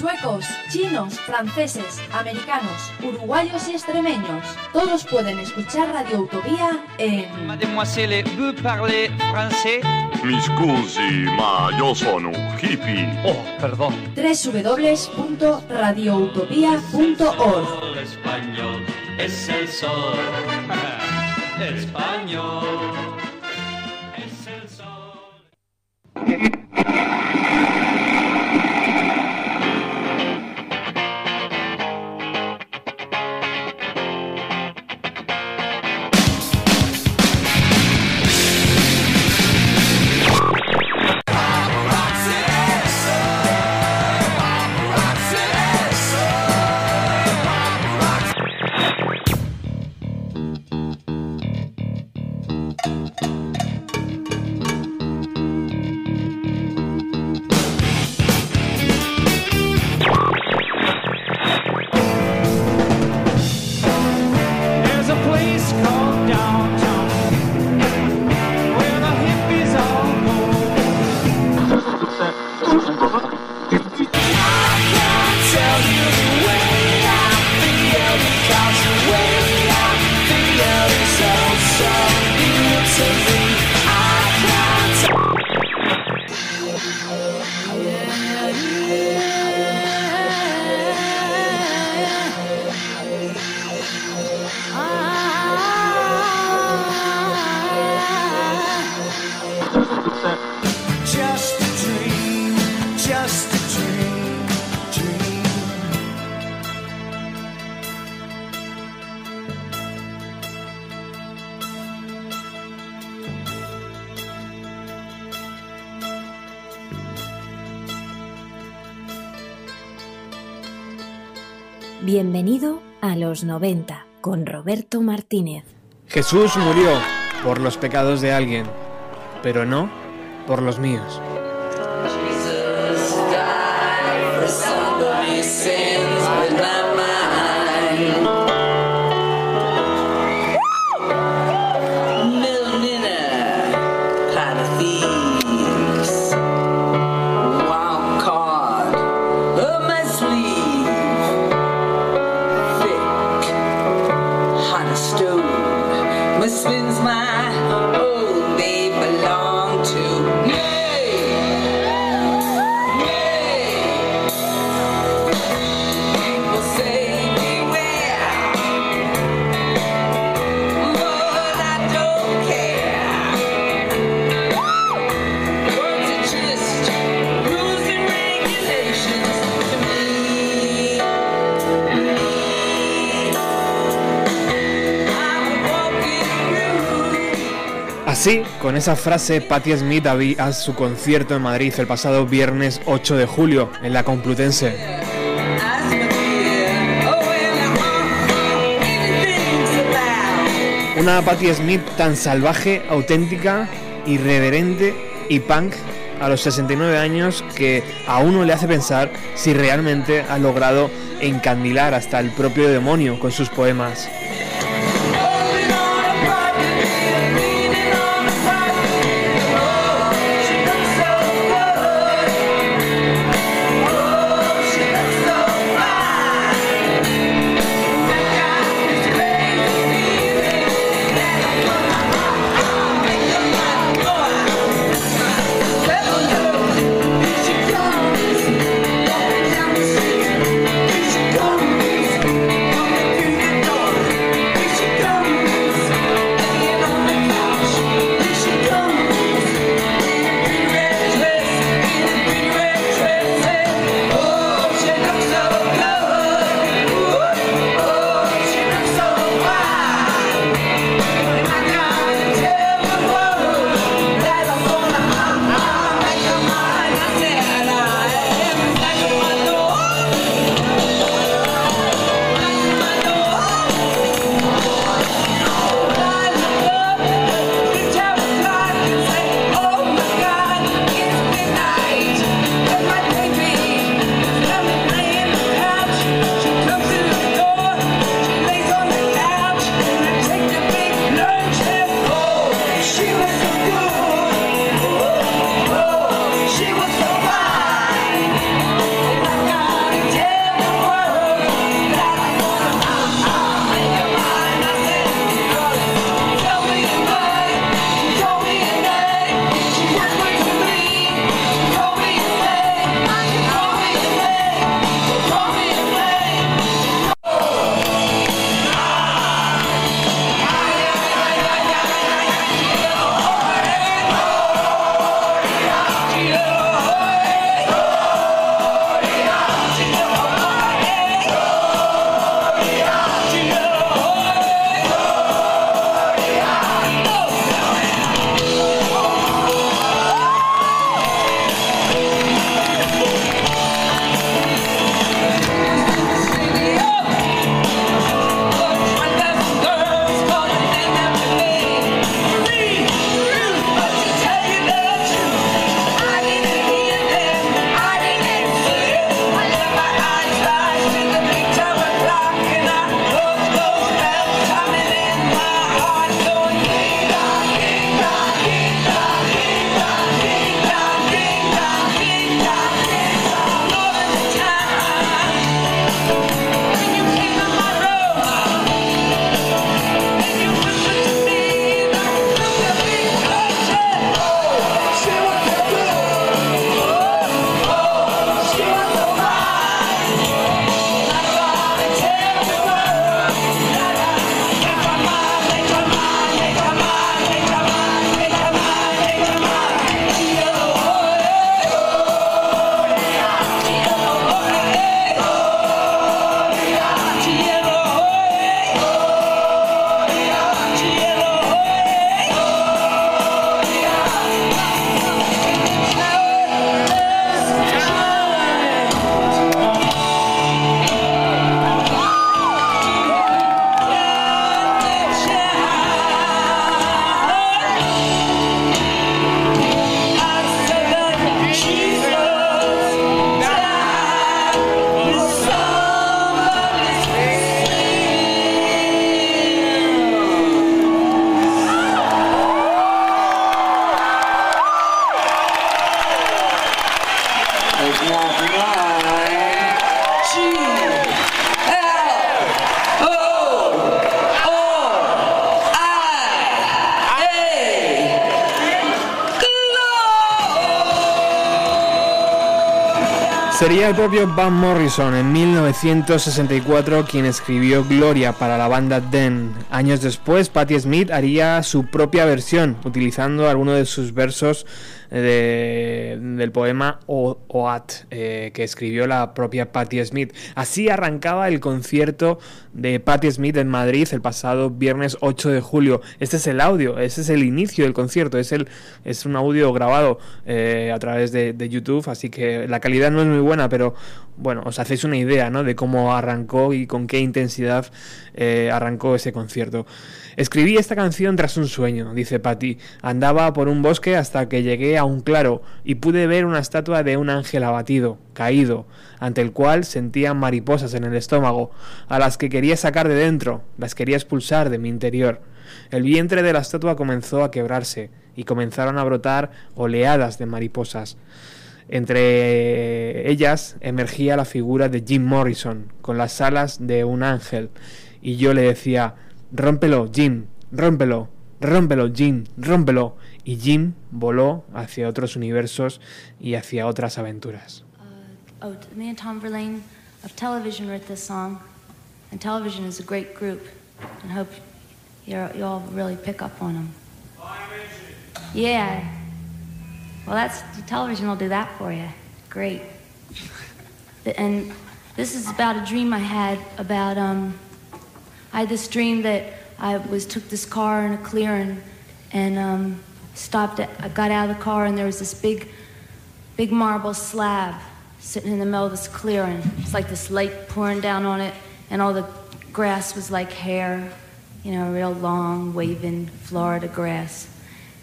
suecos, chinos, franceses, americanos, uruguayos y extremeños. Todos pueden escuchar Radio Utopía en... Mademoiselle, vous parlez français? Mi scusi, ma yo sono un hippie. Oh, perdón. www.radioutopía.org Español es el sol. Español a los 90 con Roberto Martínez. Jesús murió por los pecados de alguien, pero no por los míos. Así, con esa frase, Patti Smith había su concierto en Madrid el pasado viernes 8 de julio, en la Complutense. Una Patti Smith tan salvaje, auténtica, irreverente y punk a los 69 años que a uno le hace pensar si realmente ha logrado encandilar hasta el propio demonio con sus poemas. Propio Van Morrison en 1964 quien escribió Gloria para la banda Den. Años después, Patti Smith haría su propia versión, utilizando algunos de sus versos de- del poema Eh, que escribió la propia Patti Smith. Así arrancaba el concierto de Patti Smith en Madrid el pasado viernes 8 de julio. Este es el audio, ese es el inicio del concierto, es, el, es un audio grabado eh, a través de, de YouTube, así que la calidad no es muy buena, pero bueno, os hacéis una idea ¿no? de cómo arrancó y con qué intensidad eh, arrancó ese concierto. Escribí esta canción tras un sueño, dice Patty. Andaba por un bosque hasta que llegué a un claro y pude ver una estatua de un ángel abatido, caído, ante el cual sentía mariposas en el estómago, a las que quería sacar de dentro, las quería expulsar de mi interior. El vientre de la estatua comenzó a quebrarse y comenzaron a brotar oleadas de mariposas. Entre ellas emergía la figura de Jim Morrison, con las alas de un ángel, y yo le decía, rómpelo, Jim, rómpelo, rómpelo, Jim, rómpelo. Y Jim voló hacia otros universos y hacia otras aventuras. Oh, me and Tom Verlaine of Television wrote this song, and Television is a great group, and hope you all really pick up on them. Yeah. Well, that's Television will do that for you. Great. And this is about a dream I had about um. I had this dream that I was took this car in a clearing, and um, stopped. At, I got out of the car, and there was this big big marble slab sitting in the middle of this clearing. It's like this light pouring down on it, and all the grass was like hair, you know, real long, waving Florida grass.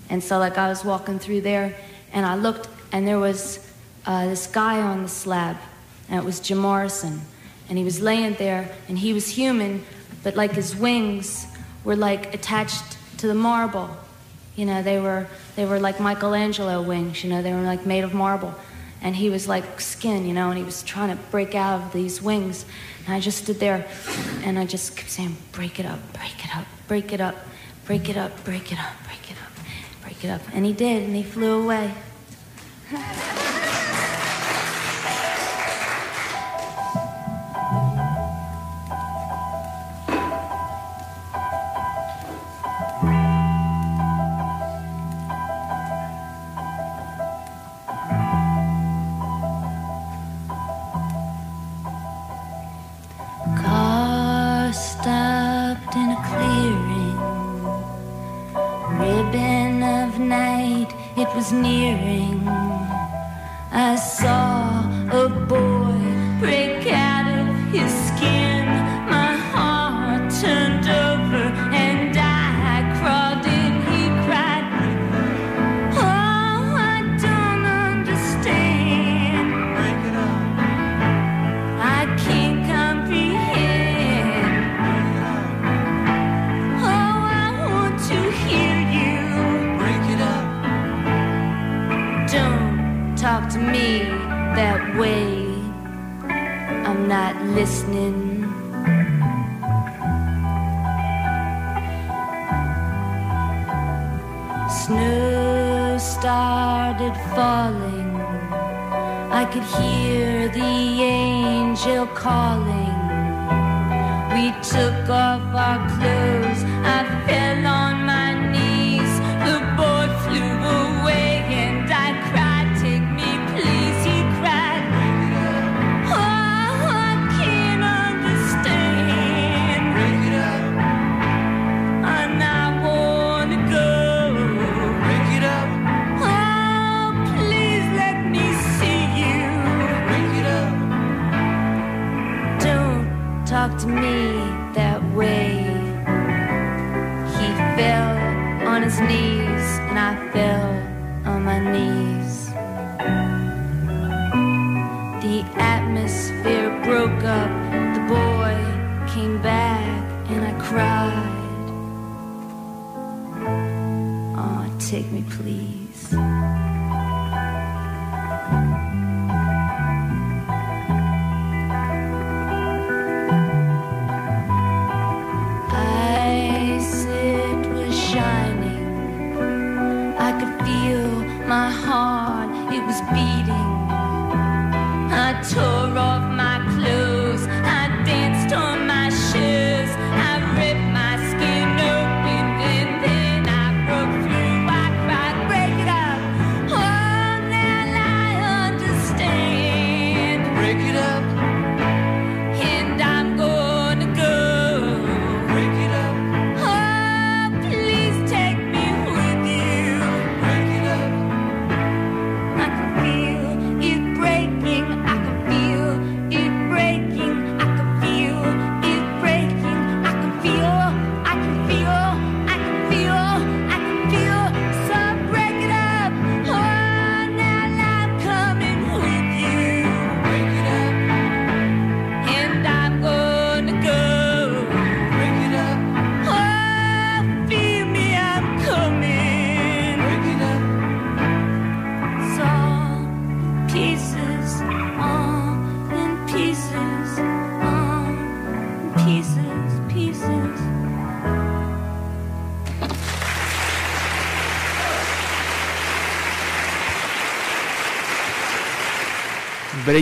And so, like, I was walking through there, and I looked, and there was uh, this guy on the slab, and it was Jim Morrison. And he was laying there, and he was human, but like his wings were like attached to the marble. You know, they were they were like Michelangelo wings. You know, they were like made of marble, and he was like skin. You know, and he was trying to break out of these wings. And I just stood there, and I just kept saying, "Break it up, break it up, break it up, break it up, break it up, break it up, break it up." And he did, and he flew away. nearing. love our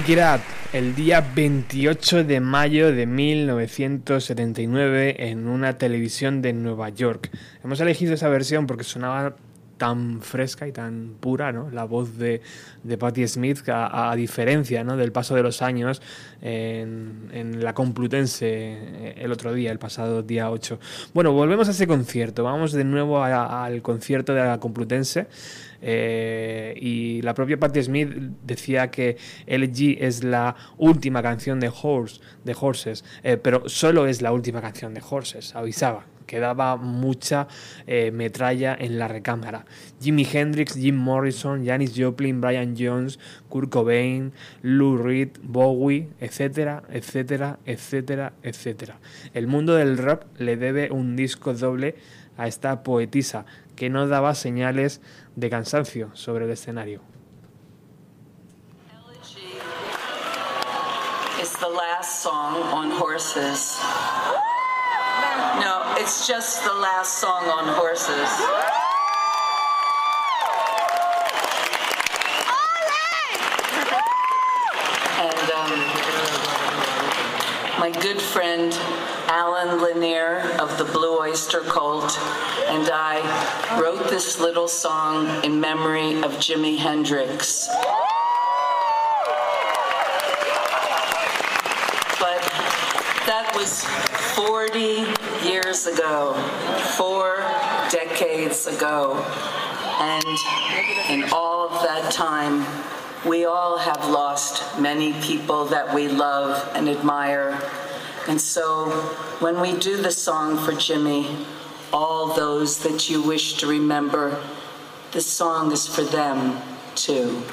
Up, el día 28 de mayo de 1979 en una televisión de Nueva York. Hemos elegido esa versión porque sonaba tan fresca y tan pura, ¿no? La voz de, de Patti Smith, a, diferencia ¿no? del paso de los años en, en la Complutense eh, el otro día, el pasado día 8. Bueno, volvemos a ese concierto. Vamos de nuevo al concierto de la Complutense. Eh, y la propia Patti Smith decía que LG es la última canción de Horse, de Horses, eh, pero solo es la última canción de Horses, avisaba. Quedaba mucha eh, metralla en la recámara. Jimi Hendrix, Jim Morrison, Janis Joplin, Brian Jones, Kurt Cobain, Lou Reed, Bowie, etcétera, etcétera, etcétera, etcétera. El mundo del rock le debe un disco doble a esta poetisa que no daba señales de cansancio sobre el escenario. It's the last song on Horses. No, it's just the last song on Horses. And um, my good friend Alan Lanier of the Blue Oyster Cult and I wrote this little song in memory of Jimi Hendrix. But that was 40 years ago, four decades ago. And in all of that time, we all have lost many people that we love and admire. And so when we do the song for Jimmy, all those that you wish to remember, this song is for them too.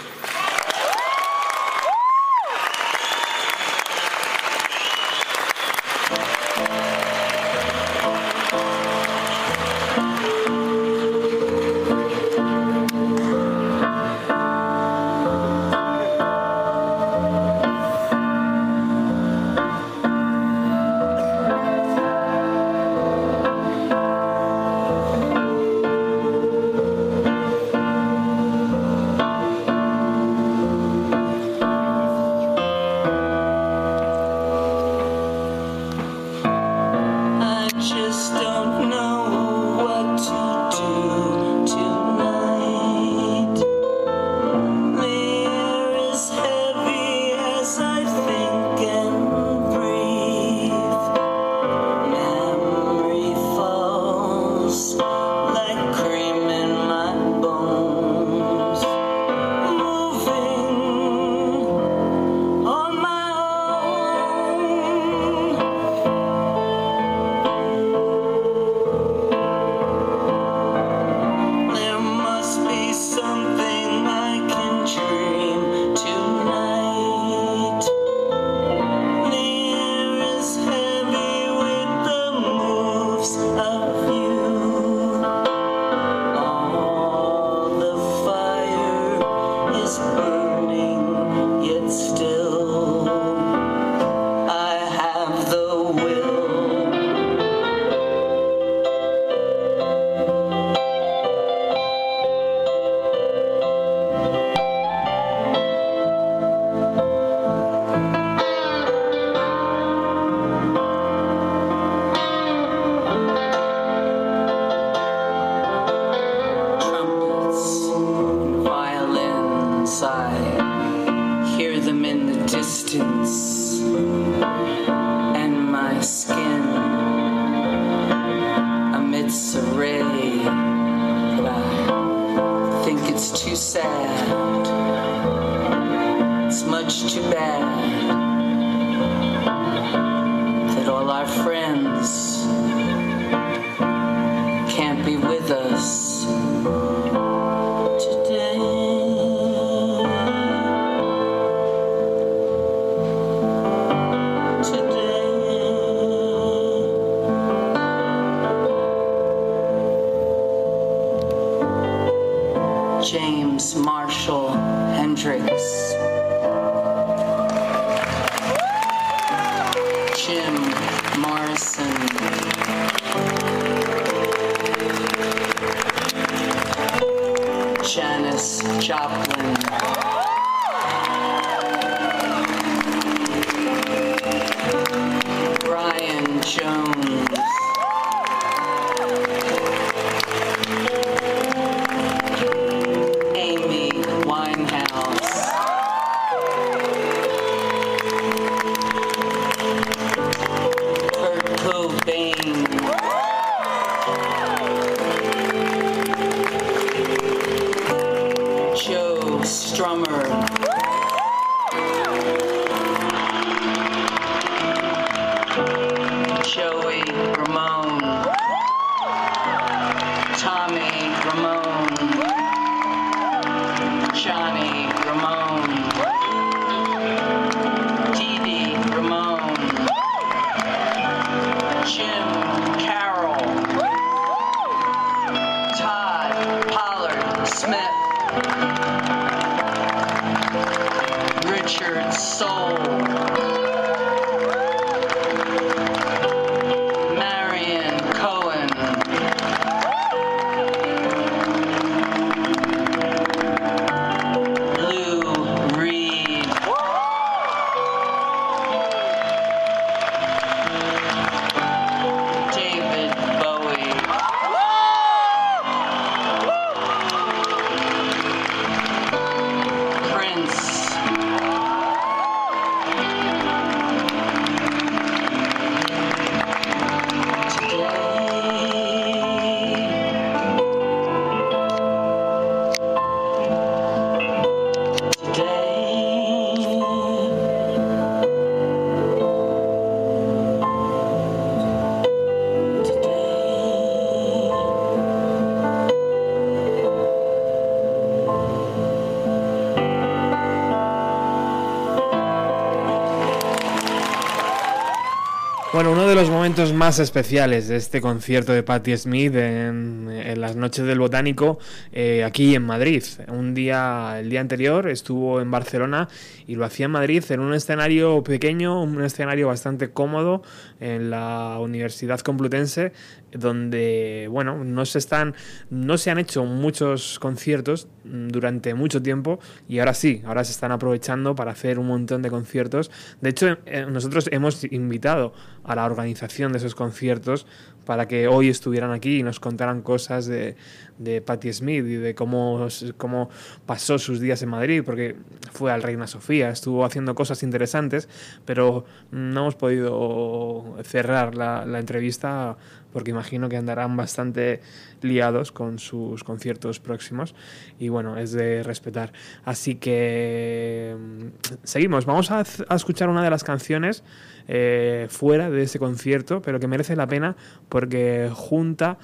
Momentos más especiales de este concierto de Patti Smith en, las noches del Botánico eh, aquí en Madrid. Un día, el día anterior estuvo en Barcelona y lo hacía en Madrid en un escenario pequeño, un escenario bastante cómodo en la Universidad Complutense, donde bueno, no se están, no se han hecho muchos conciertos durante mucho tiempo y ahora sí, ahora se están aprovechando para hacer un montón de conciertos. De hecho, eh, nosotros hemos invitado a la organización de esos conciertos para que hoy estuvieran aquí y nos contaran cosas de, de Patti Smith y de cómo, cómo pasó sus días en Madrid, porque fue al Reina Sofía, estuvo haciendo cosas interesantes, pero no hemos podido cerrar la entrevista porque imagino que andarán bastante liados con sus conciertos próximos y bueno, es de respetar. Así que mm, seguimos, vamos a, escuchar una de las canciones eh, fuera de ese concierto, pero que merece la pena porque junta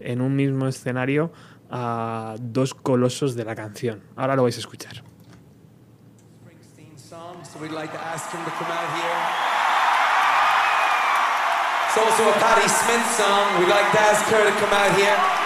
en un mismo escenario a dos colosos de la canción. Ahora lo vais a escuchar. It's also a Patti Smith song. We'd like to ask her to come out here.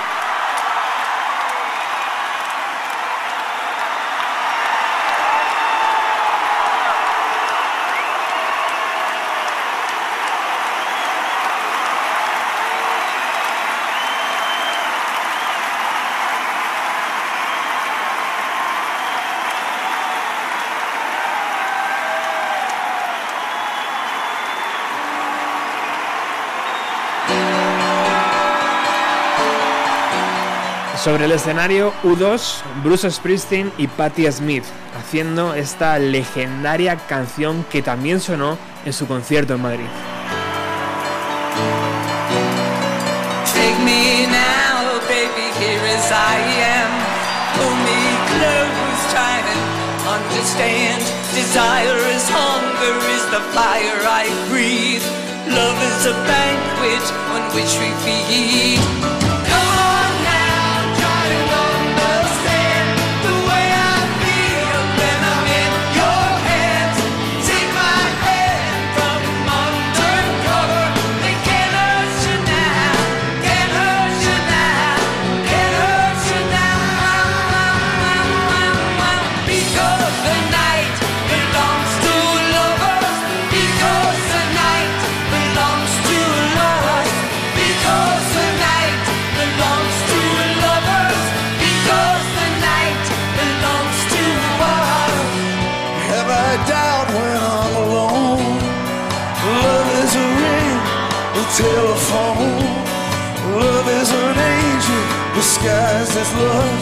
Sobre el escenario U2, Bruce Springsteen y Patti Smith, haciendo esta legendaria canción que también sonó en su concierto en Madrid. Love is a banquet on which we feed. Disguised as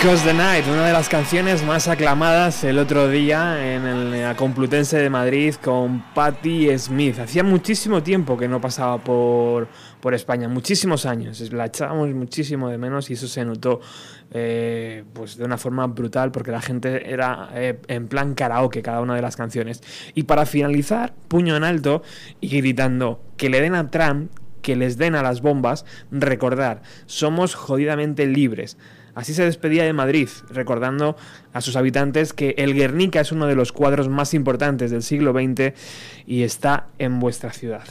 Because the Night, una de las canciones más aclamadas el otro día en la Complutense de Madrid con Patti Smith. Hacía muchísimo tiempo que no pasaba por, por España, muchísimos años. La echábamos muchísimo de menos y eso se notó eh, pues de una forma brutal porque la gente era eh, en plan karaoke cada una de las canciones. Y para finalizar, puño en alto y gritando que le den a Trump, que les den a las bombas, recordar, somos jodidamente libres. Así se despedía de Madrid, recordando a sus habitantes que el Guernica es uno de los cuadros más importantes del siglo XX y está en vuestra ciudad.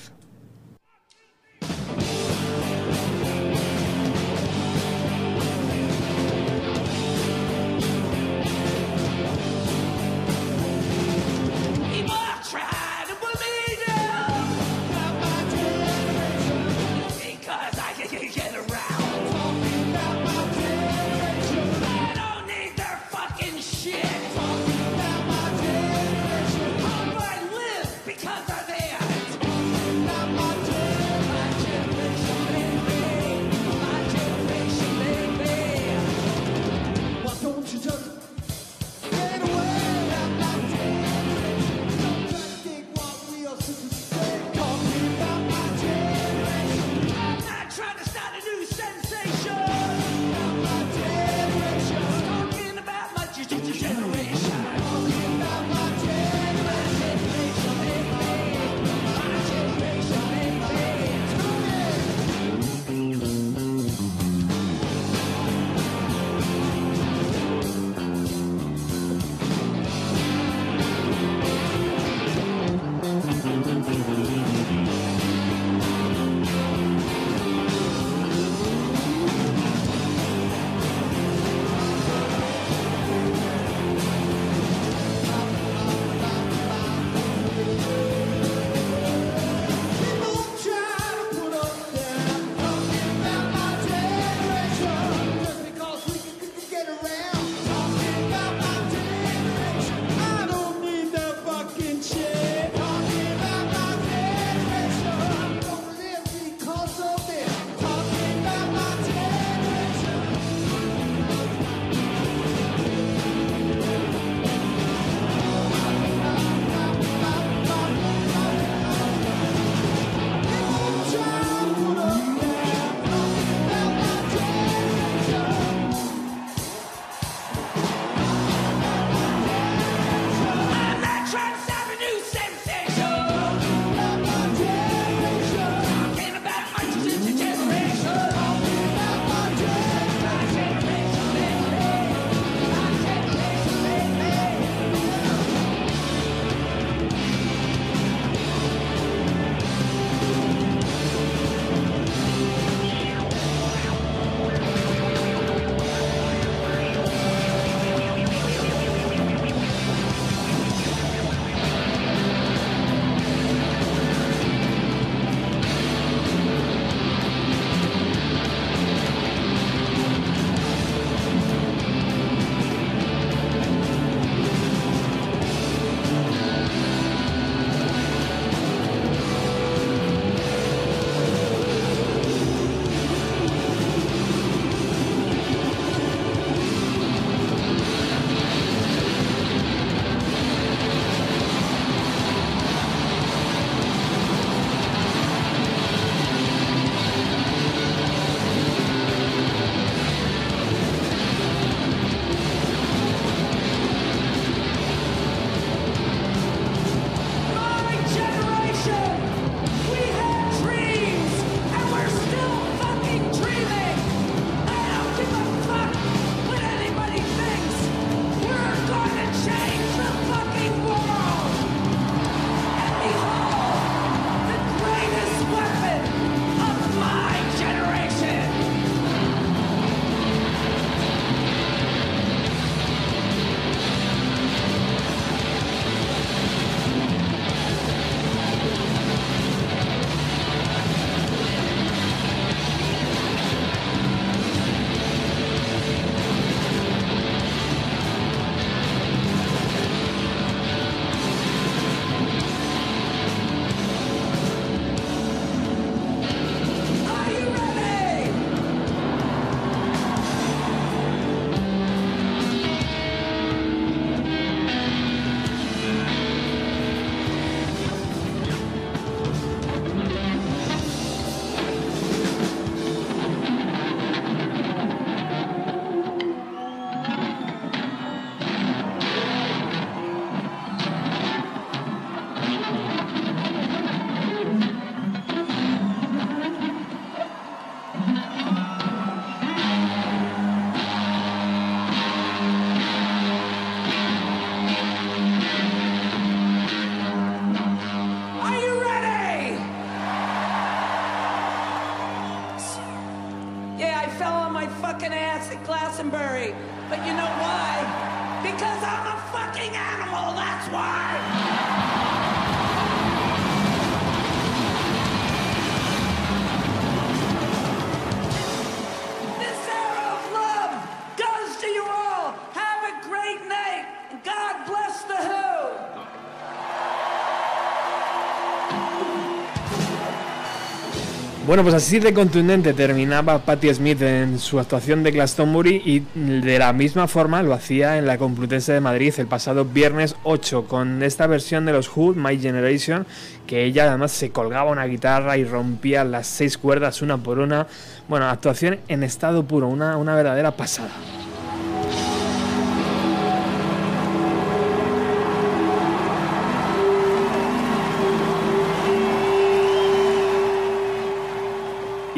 Bueno, pues así de contundente terminaba Patti Smith en su actuación de Glastonbury y de la misma forma lo hacía en la Complutense de Madrid el pasado viernes 8 con esta versión de los Who, My Generation, que ella además se colgaba una guitarra y rompía las seis cuerdas una por una. Bueno, actuación en estado puro, una, una verdadera pasada.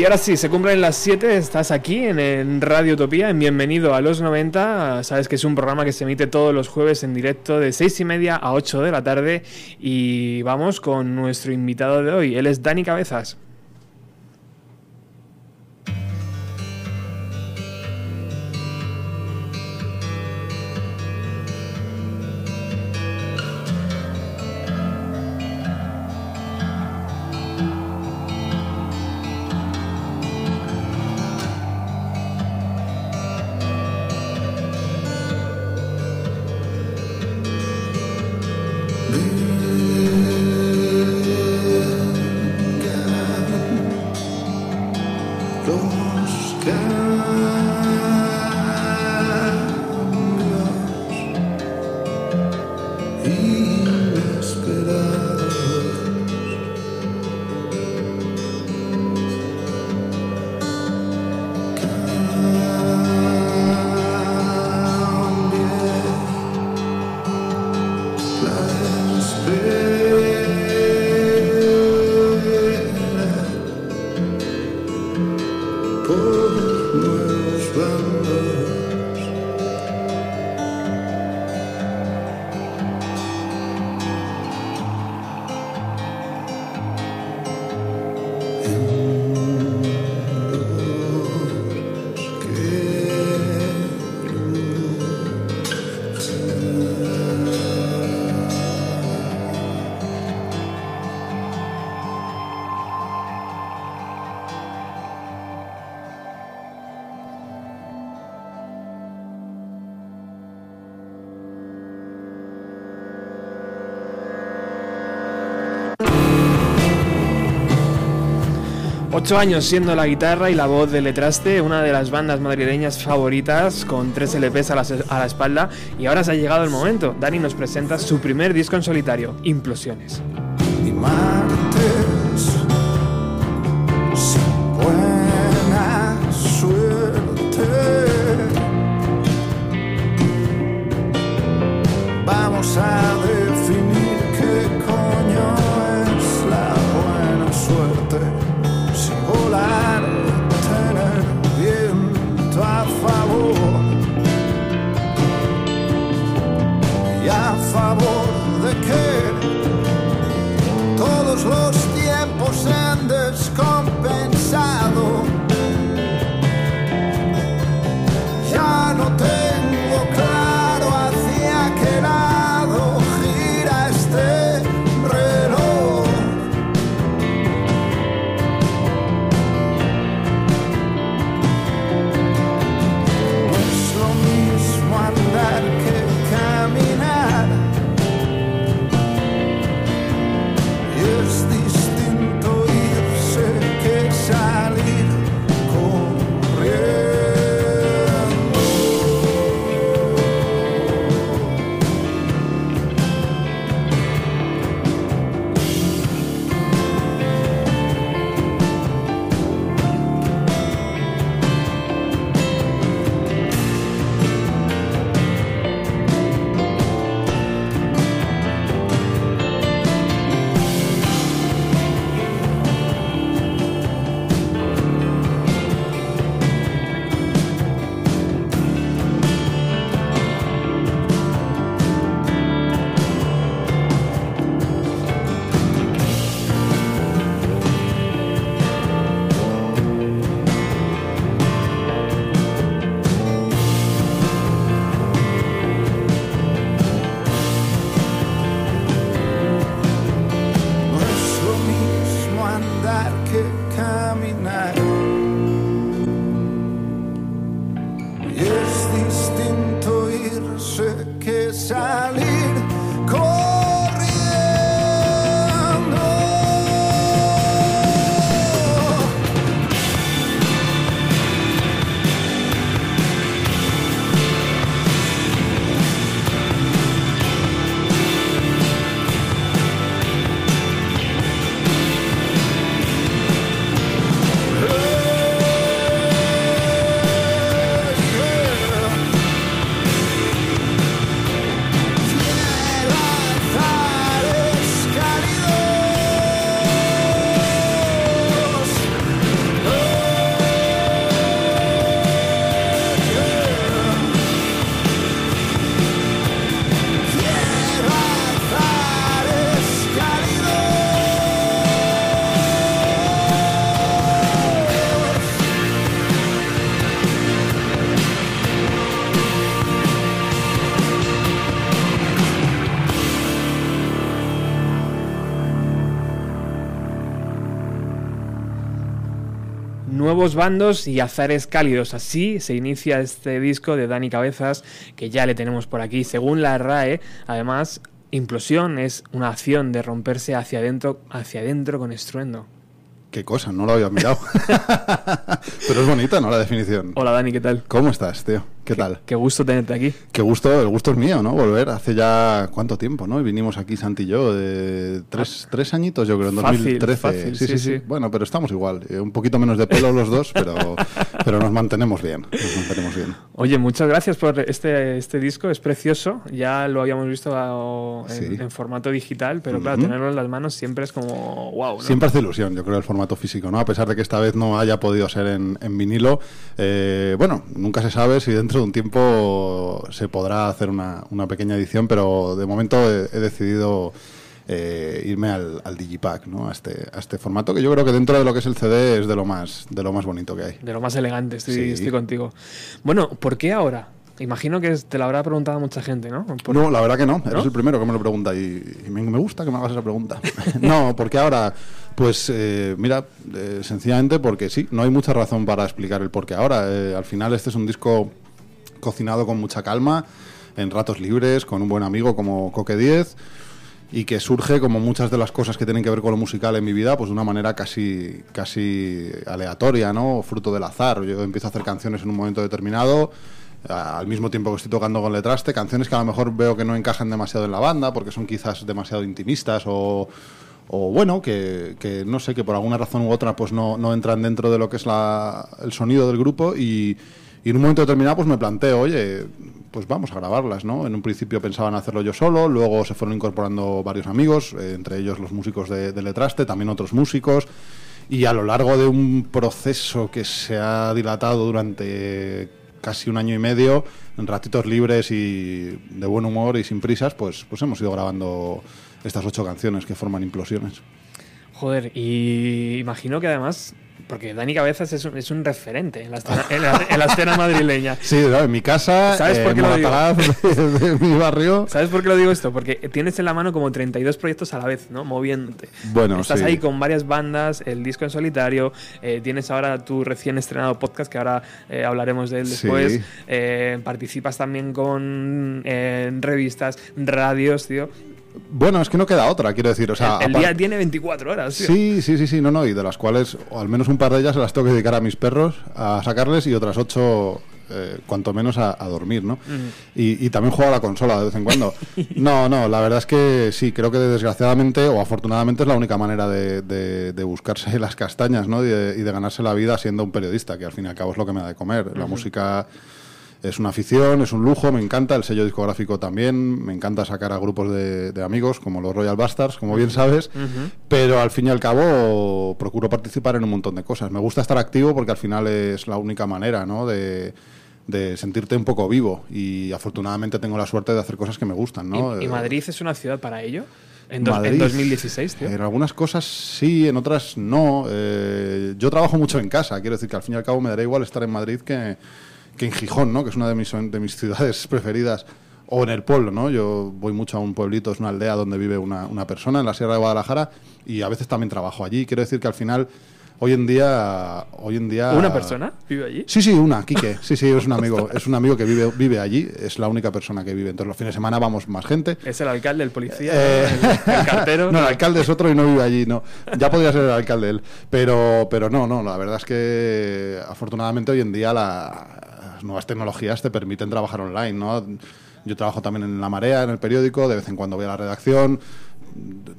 Y ahora sí, se cumplen las 7, estás aquí en, Radio Utopía, en Bienvenido a los 90, sabes que es un programa que se emite todos los jueves en directo de 6 y media a 8 de la tarde. Y vamos con nuestro invitado de hoy, él es Dani Cabezas. Ocho años siendo la guitarra y la voz de Letraste, una de las bandas madrileñas favoritas, con tres LPs a la, a la espalda, y ahora se ha llegado el momento. Dani nos presenta su primer disco en solitario, Implosiones. Salir Bandos y azares cálidos. Así se inicia este disco de Dani Cabezas, que ya le tenemos por aquí. Según la RAE, además, implosión es una acción de romperse hacia adentro, hacia adentro con estruendo. Qué cosa, no lo había mirado. Pero es bonita, ¿no? La definición. Hola Dani, ¿qué tal? ¿Cómo estás, tío? ¿Qué tal? Qué gusto tenerte aquí. Qué gusto, el gusto es mío, ¿no? Volver hace ya cuánto tiempo, ¿no? Y vinimos aquí Santi y yo, de tres, tres añitos yo creo, en Fácil, 2013. fácil, sí, sí, sí, sí. Bueno, pero estamos igual. eh, Un poquito menos de pelo los dos, pero, pero nos mantenemos bien. Nos mantenemos bien. Oye, muchas gracias por este, este disco, es precioso. Ya lo habíamos visto a- en, Sí. en formato digital, pero claro, Ujú. tenerlo en las manos siempre es como wow. ¿no? Siempre hace ilusión, yo creo, el formato físico, ¿no? A pesar de que esta vez no haya podido ser en, en vinilo. eh, bueno, nunca se sabe si dentro de un tiempo se podrá hacer una, una pequeña edición, pero de momento he, he decidido eh, irme al, al Digipack, ¿no? A este, a este formato que yo creo que dentro de lo que es el CD es de lo más, de lo más bonito que hay. De lo más elegante, estoy, Sí. estoy contigo. Bueno, ¿por qué ahora? Imagino que te lo habrá preguntado mucha gente, ¿no? Por- No, la verdad que no. Eres ¿No? el primero que me lo pregunta y, y me, me gusta que me hagas esa pregunta. no, porque ahora, pues eh, mira, eh, sencillamente porque sí, no hay mucha razón para explicar el por qué ahora. Eh, al final este es un disco cocinado con mucha calma, en ratos libres, con un buen amigo como Coque 10 y que surge como muchas de las cosas que tienen que ver con lo musical en mi vida, pues de una manera casi, casi aleatoria, ¿no? Fruto del azar. Yo empiezo a hacer canciones en un momento determinado, al mismo tiempo que estoy tocando con letraste, canciones que a lo mejor veo que no encajan demasiado en la banda, porque son quizás demasiado intimistas o, bueno, que, no sé, que por alguna razón u otra pues no, no entran dentro de lo que es el sonido del grupo y, y en un momento determinado pues me planteo, oye, pues vamos a grabarlas, ¿no? En un principio pensaban hacerlo yo solo, luego se fueron incorporando varios amigos, eh, entre ellos los músicos de, de Letraste, también otros músicos, y a lo largo de un proceso que se ha dilatado durante casi un año y medio, en ratitos libres y de buen humor y sin prisas, pues, pues hemos ido grabando estas ocho canciones que forman implosiones. Joder, y imagino que además, porque Dani Cabezas es un, es un referente en la escena, en la- en la escena madrileña. Sí, ¿no? en mi casa, ¿Sabes eh, por qué en lo digo? Mi barrio. ¿Sabes por qué lo digo esto? Porque tienes en la mano como 32 proyectos a la vez, ¿no? Moviéndote. Bueno, Estás sí. ahí con varias bandas, el disco en solitario, eh, tienes ahora tu recién estrenado podcast, que ahora eh, hablaremos de él después. participas también con revistas, radios, tío. Bueno, es que no queda otra, quiero decir. O sea, el día tiene 24 horas, tío. Sí, sí, sí, sí, no, no, y de las cuales, o al menos un par de ellas las tengo que dedicar a mis perros, a sacarles, y otras ocho, eh, cuanto menos, a, a dormir, ¿no? Y, y también juego a la consola de vez en cuando. No, no, la verdad es que sí, creo que desgraciadamente o afortunadamente es la única manera de, de- de buscarse las castañas, ¿no? Y de, y de ganarse la vida siendo un periodista, que al fin y al cabo es lo que me da de comer. La música es una afición, es un lujo, me encanta el sello discográfico también, me encanta sacar a grupos de, de amigos como los Royal Bastards, como bien sabes, pero al fin y al cabo procuro participar en un montón de cosas. Me gusta estar activo porque al final es la única manera, ¿no? De, de sentirte un poco vivo y afortunadamente tengo la suerte de hacer cosas que me gustan, ¿no? ¿Y, y Madrid es una ciudad para ello? En, dos- en Madrid, 2016, tío. En algunas cosas sí, en otras no. Eh, yo trabajo mucho en casa, quiero decir que al fin y al cabo me daría igual estar en Madrid que, que en Gijón, ¿no? que es una de mis, de mis ciudades preferidas. O en el pueblo, ¿no? Yo voy mucho a un pueblito, es una aldea donde vive una, una persona en la Sierra de Guadalajara y a veces también trabajo allí. Quiero decir que al final hoy en día, hoy en día. ¿Una persona vive allí? Sí, sí, una, Quique. Sí, sí, es un amigo, es un amigo que vive, vive allí, es la única persona que vive. Entonces los fines de semana vamos más gente. Es el alcalde, el policía, Eh, el, el cartero. No, el alcalde es otro y no vive allí, no. Ya podría ser el alcalde él. Pero, pero no, no, la verdad es que afortunadamente hoy en día la- nuevas tecnologías te permiten trabajar online, ¿no? Yo trabajo también en La Marea, en el periódico, de vez en cuando voy a la redacción.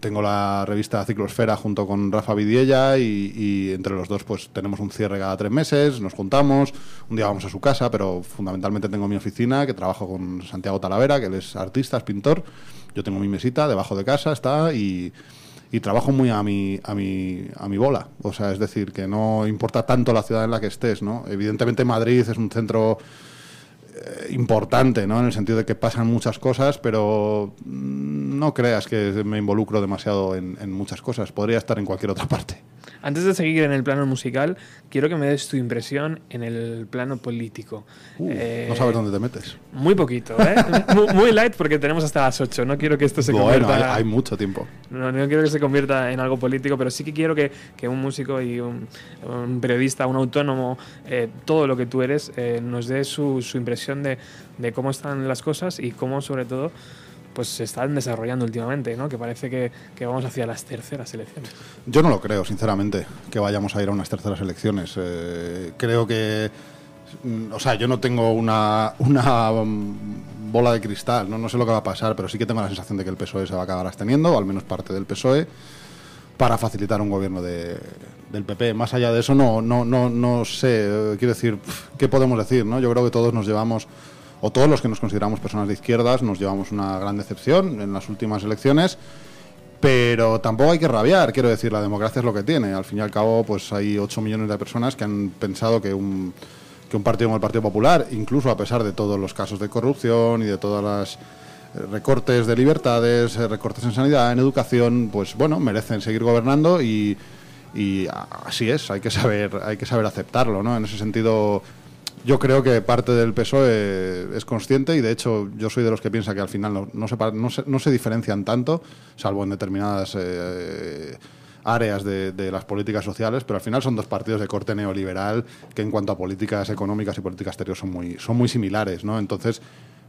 Tengo la revista Ciclosfera junto con Rafa Vidiella y, y entre los dos pues tenemos un cierre cada tres meses, nos juntamos, un día vamos a su casa, pero fundamentalmente tengo mi oficina, que trabajo con Santiago Talavera, que él es artista, es pintor. Yo tengo mi mesita debajo de casa, está, y, y trabajo muy a mi, a, mi, a mi bola. O sea, es decir, que no importa tanto la ciudad en la que estés, ¿no? Evidentemente Madrid es un centro eh, importante, ¿no? En el sentido de que pasan muchas cosas, pero mm, no creas que me involucro demasiado en, en muchas cosas. Podría estar en cualquier otra parte. Antes de seguir en el plano musical, quiero que me des tu impresión en el plano político. Eh, no sabes dónde te metes. Muy poquito, ¿eh? muy, muy light porque tenemos hasta las 8. No quiero que esto se Bueno, convierta... hay, hay mucho tiempo. No, no quiero que se convierta en algo político, pero sí que quiero que, que un músico y un, un periodista, un autónomo, eh, todo lo que tú eres, eh, nos dé su, su impresión de, de cómo están las cosas y cómo, sobre todo, pues se están desarrollando últimamente, ¿no? Que parece que, vamos hacia las terceras elecciones. Yo no lo creo, sinceramente, que vayamos a ir a unas terceras elecciones. Eh, creo que. mm, O sea, yo no tengo una, una mm, bola de cristal, ¿no? no sé lo que va a pasar, pero sí que tengo la sensación de que el PSOE se va a acabar absteniendo, o al menos parte del PSOE, para facilitar un gobierno de- del PP. Más allá de eso, no, no, no, no sé. eh, Quiero decir, ¿qué podemos decir? ¿no? Yo creo que todos nos llevamos, o todos los que nos consideramos personas de izquierdas, nos llevamos una gran decepción en las últimas elecciones. Pero tampoco hay que rabiar, quiero decir, la democracia es lo que tiene. Al fin y al cabo, pues hay 8 millones de personas que han pensado que un, que un partido como el Partido Popular, incluso a pesar de todos los casos de corrupción y de todas las eh, recortes de libertades, eh, recortes en sanidad, en educación, pues bueno, merecen seguir gobernando y, y así es, hay que saber, hay que saber aceptarlo, ¿no? En ese sentido, yo creo que parte del PSOE es consciente y de hecho yo soy de los que piensa que al final no, no se, no se, no se diferencian tanto, salvo en determinadas eh, áreas de, las políticas sociales, pero al final son dos partidos de corte neoliberal que en cuanto a políticas económicas y política exterior son muy, son muy similares, ¿no? Entonces,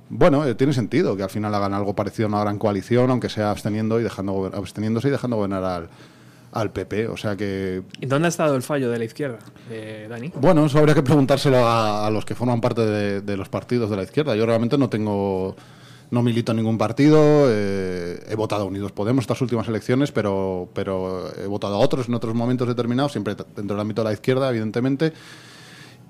bueno, eh, tiene sentido que al final hagan algo parecido a una gran coalición, aunque sea absteniendo y dejando, absteniéndose y dejando gobernar al, al PP. O sea que ¿Y dónde ha estado el fallo de la izquierda, eh, Dani? bueno, eso habría que preguntárselo a, a los que forman parte de, de los partidos de la izquierda. Yo realmente no tengo, no milito en ningún partido. eh, he votado a Unidos Podemos estas últimas elecciones, pero, pero he votado a otros en otros momentos determinados, siempre dentro del ámbito de la izquierda, evidentemente.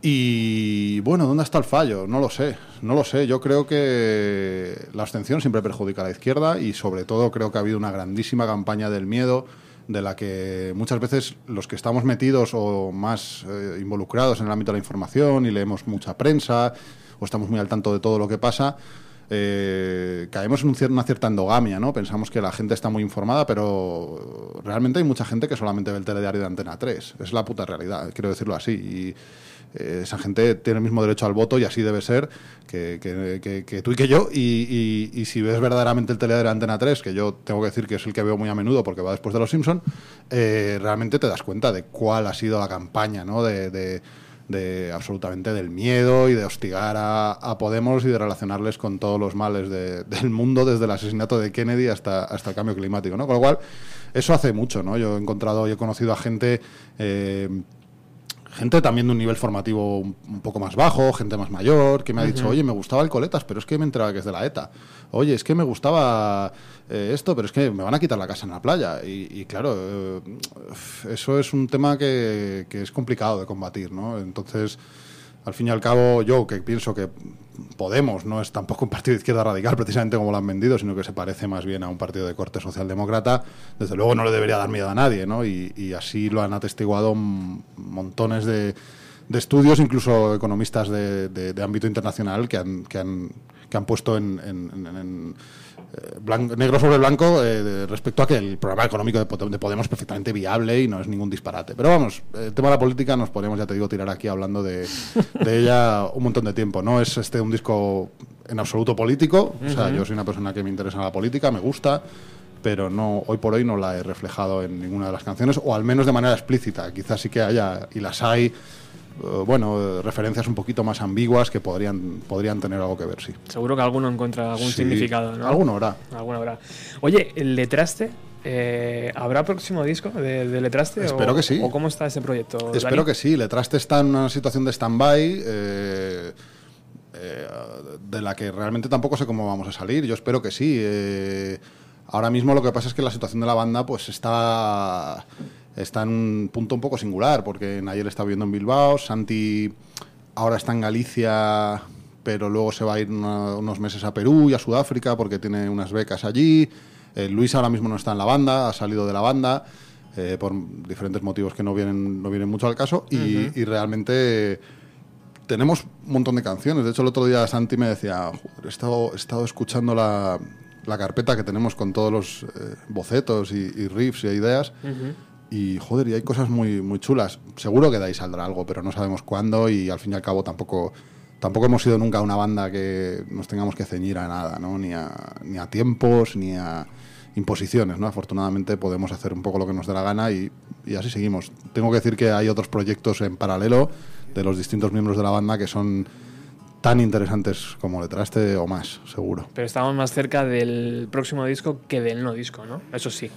Y bueno, ¿dónde está el fallo? No lo sé, no lo sé. Yo creo que la abstención siempre perjudica a la izquierda y sobre todo creo que ha habido una grandísima campaña del miedo de la que muchas veces los que estamos metidos o más eh, involucrados en el ámbito de la información y leemos mucha prensa o estamos muy al tanto de todo lo que pasa, eh, caemos en un una cierta endogamia, ¿no? Pensamos que la gente está muy informada, pero realmente hay mucha gente que solamente ve el telediario de Antena 3. Es la puta realidad, quiero decirlo así. Esa gente tiene el mismo derecho al voto y así debe ser que, tú y que yo. Y, si ves verdaderamente el telediario de Antena 3, que yo tengo que decir que es el que veo muy a menudo porque va después de Los Simpson, eh, realmente te das cuenta de cuál ha sido la campaña, ¿no? De, absolutamente del miedo y de hostigar a, Podemos y de relacionarles con todos los males de- del mundo, desde el asesinato de Kennedy hasta, hasta el cambio climático, ¿no? Con lo cual, eso hace mucho, ¿no? Yo he encontrado y he conocido a gente... eh, gente también de un nivel formativo un, poco más bajo, gente más mayor, que me ha dicho, oye, me gustaba el Coletas, pero es que me enteraba que es de la ETA. Oye, es que me gustaba eh, esto, pero es que me van a quitar la casa en la playa. Y, y claro, eh, eso es un tema que, que es complicado de combatir, ¿no? Entonces, al fin y al cabo, yo que pienso que Podemos no es tampoco un partido de izquierda radical, precisamente como lo han vendido, sino que se parece más bien a un partido de corte socialdemócrata, desde luego no le debería dar miedo a nadie, ¿no? Y, así lo han atestiguado montones de, estudios, incluso economistas de, ámbito internacional, que han, que han, que han puesto en, eh, negro sobre blanco eh, respecto a que el programa económico de, Pod- de Podemos es perfectamente viable y no es ningún disparate. Pero vamos, el tema de la política nos podemos, ya te digo, tirar aquí hablando de, de ella un montón de tiempo. No es este un disco en absoluto político, o sea, yo soy una persona que me interesa la política, me gusta, pero no hoy por hoy no la he reflejado en ninguna de las canciones, o al menos de manera explícita. Quizás sí que haya, y las hay, bueno, eh, referencias un poquito más ambiguas que podrían, podrían tener algo que ver, sí. Seguro que alguno encuentra algún Sí, significado, ¿no? alguno habrá. Alguno habrá. Oye, ¿el Letraste? eh, ¿Habrá próximo disco de, de Letraste? Espero o- que sí. ¿O cómo está ese proyecto? Espero que sí. Letraste está en una situación de stand-by eh, eh, de la que realmente tampoco sé cómo vamos a salir. Yo espero que sí. Ahora mismo lo que pasa es que la situación de la banda pues está, está en un punto un poco singular, porque ayer está viviendo en Bilbao, Santi ahora está en Galicia, pero luego se va a ir una- unos meses a Perú y a Sudáfrica porque tiene unas becas allí. Eh, Luis ahora mismo no está en la banda, ha salido de la banda eh, por diferentes motivos que no vienen, no vienen mucho al caso y, realmente tenemos un montón de canciones. De hecho, el otro día Santi me decía, "Joder, he estado, he estado escuchando la, la carpeta que tenemos con todos los eh, bocetos y, y riffs y ideas. Y joder, y hay cosas muy, muy chulas. Seguro que de ahí saldrá algo, pero no sabemos cuándo y al fin y al cabo tampoco, tampoco hemos sido nunca una banda que nos tengamos que ceñir a nada, ¿no? Ni a, ni a tiempos, ni a imposiciones, ¿no? Afortunadamente podemos hacer un poco lo que nos dé la gana y, y así seguimos. Tengo que decir que hay otros proyectos en paralelo de los distintos miembros de la banda que son tan interesantes como Letraste o más, seguro. Pero estamos más cerca del próximo disco que del no disco, ¿no? Eso sí.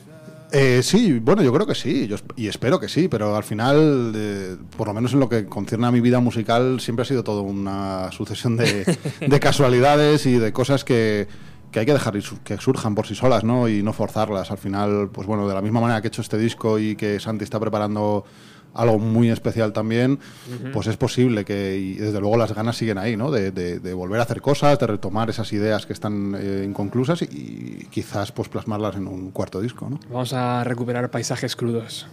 Eh, sí, bueno, yo creo que sí, yo y espero que sí, pero al final, eh, por lo menos en lo que concierne a mi vida musical, siempre ha sido todo una sucesión de, de casualidades y de cosas que, que hay que dejar que surjan por sí solas, ¿no? Y no forzarlas. Al final, pues bueno, de la misma manera que he hecho este disco y que Santi está preparando algo muy especial también, pues es posible que, y desde luego las ganas siguen ahí, ¿no? De, de- de volver a hacer cosas, de retomar esas ideas que están eh, inconclusas y, y quizás pues plasmarlas en un cuarto disco, ¿no? Vamos a recuperar paisajes crudos.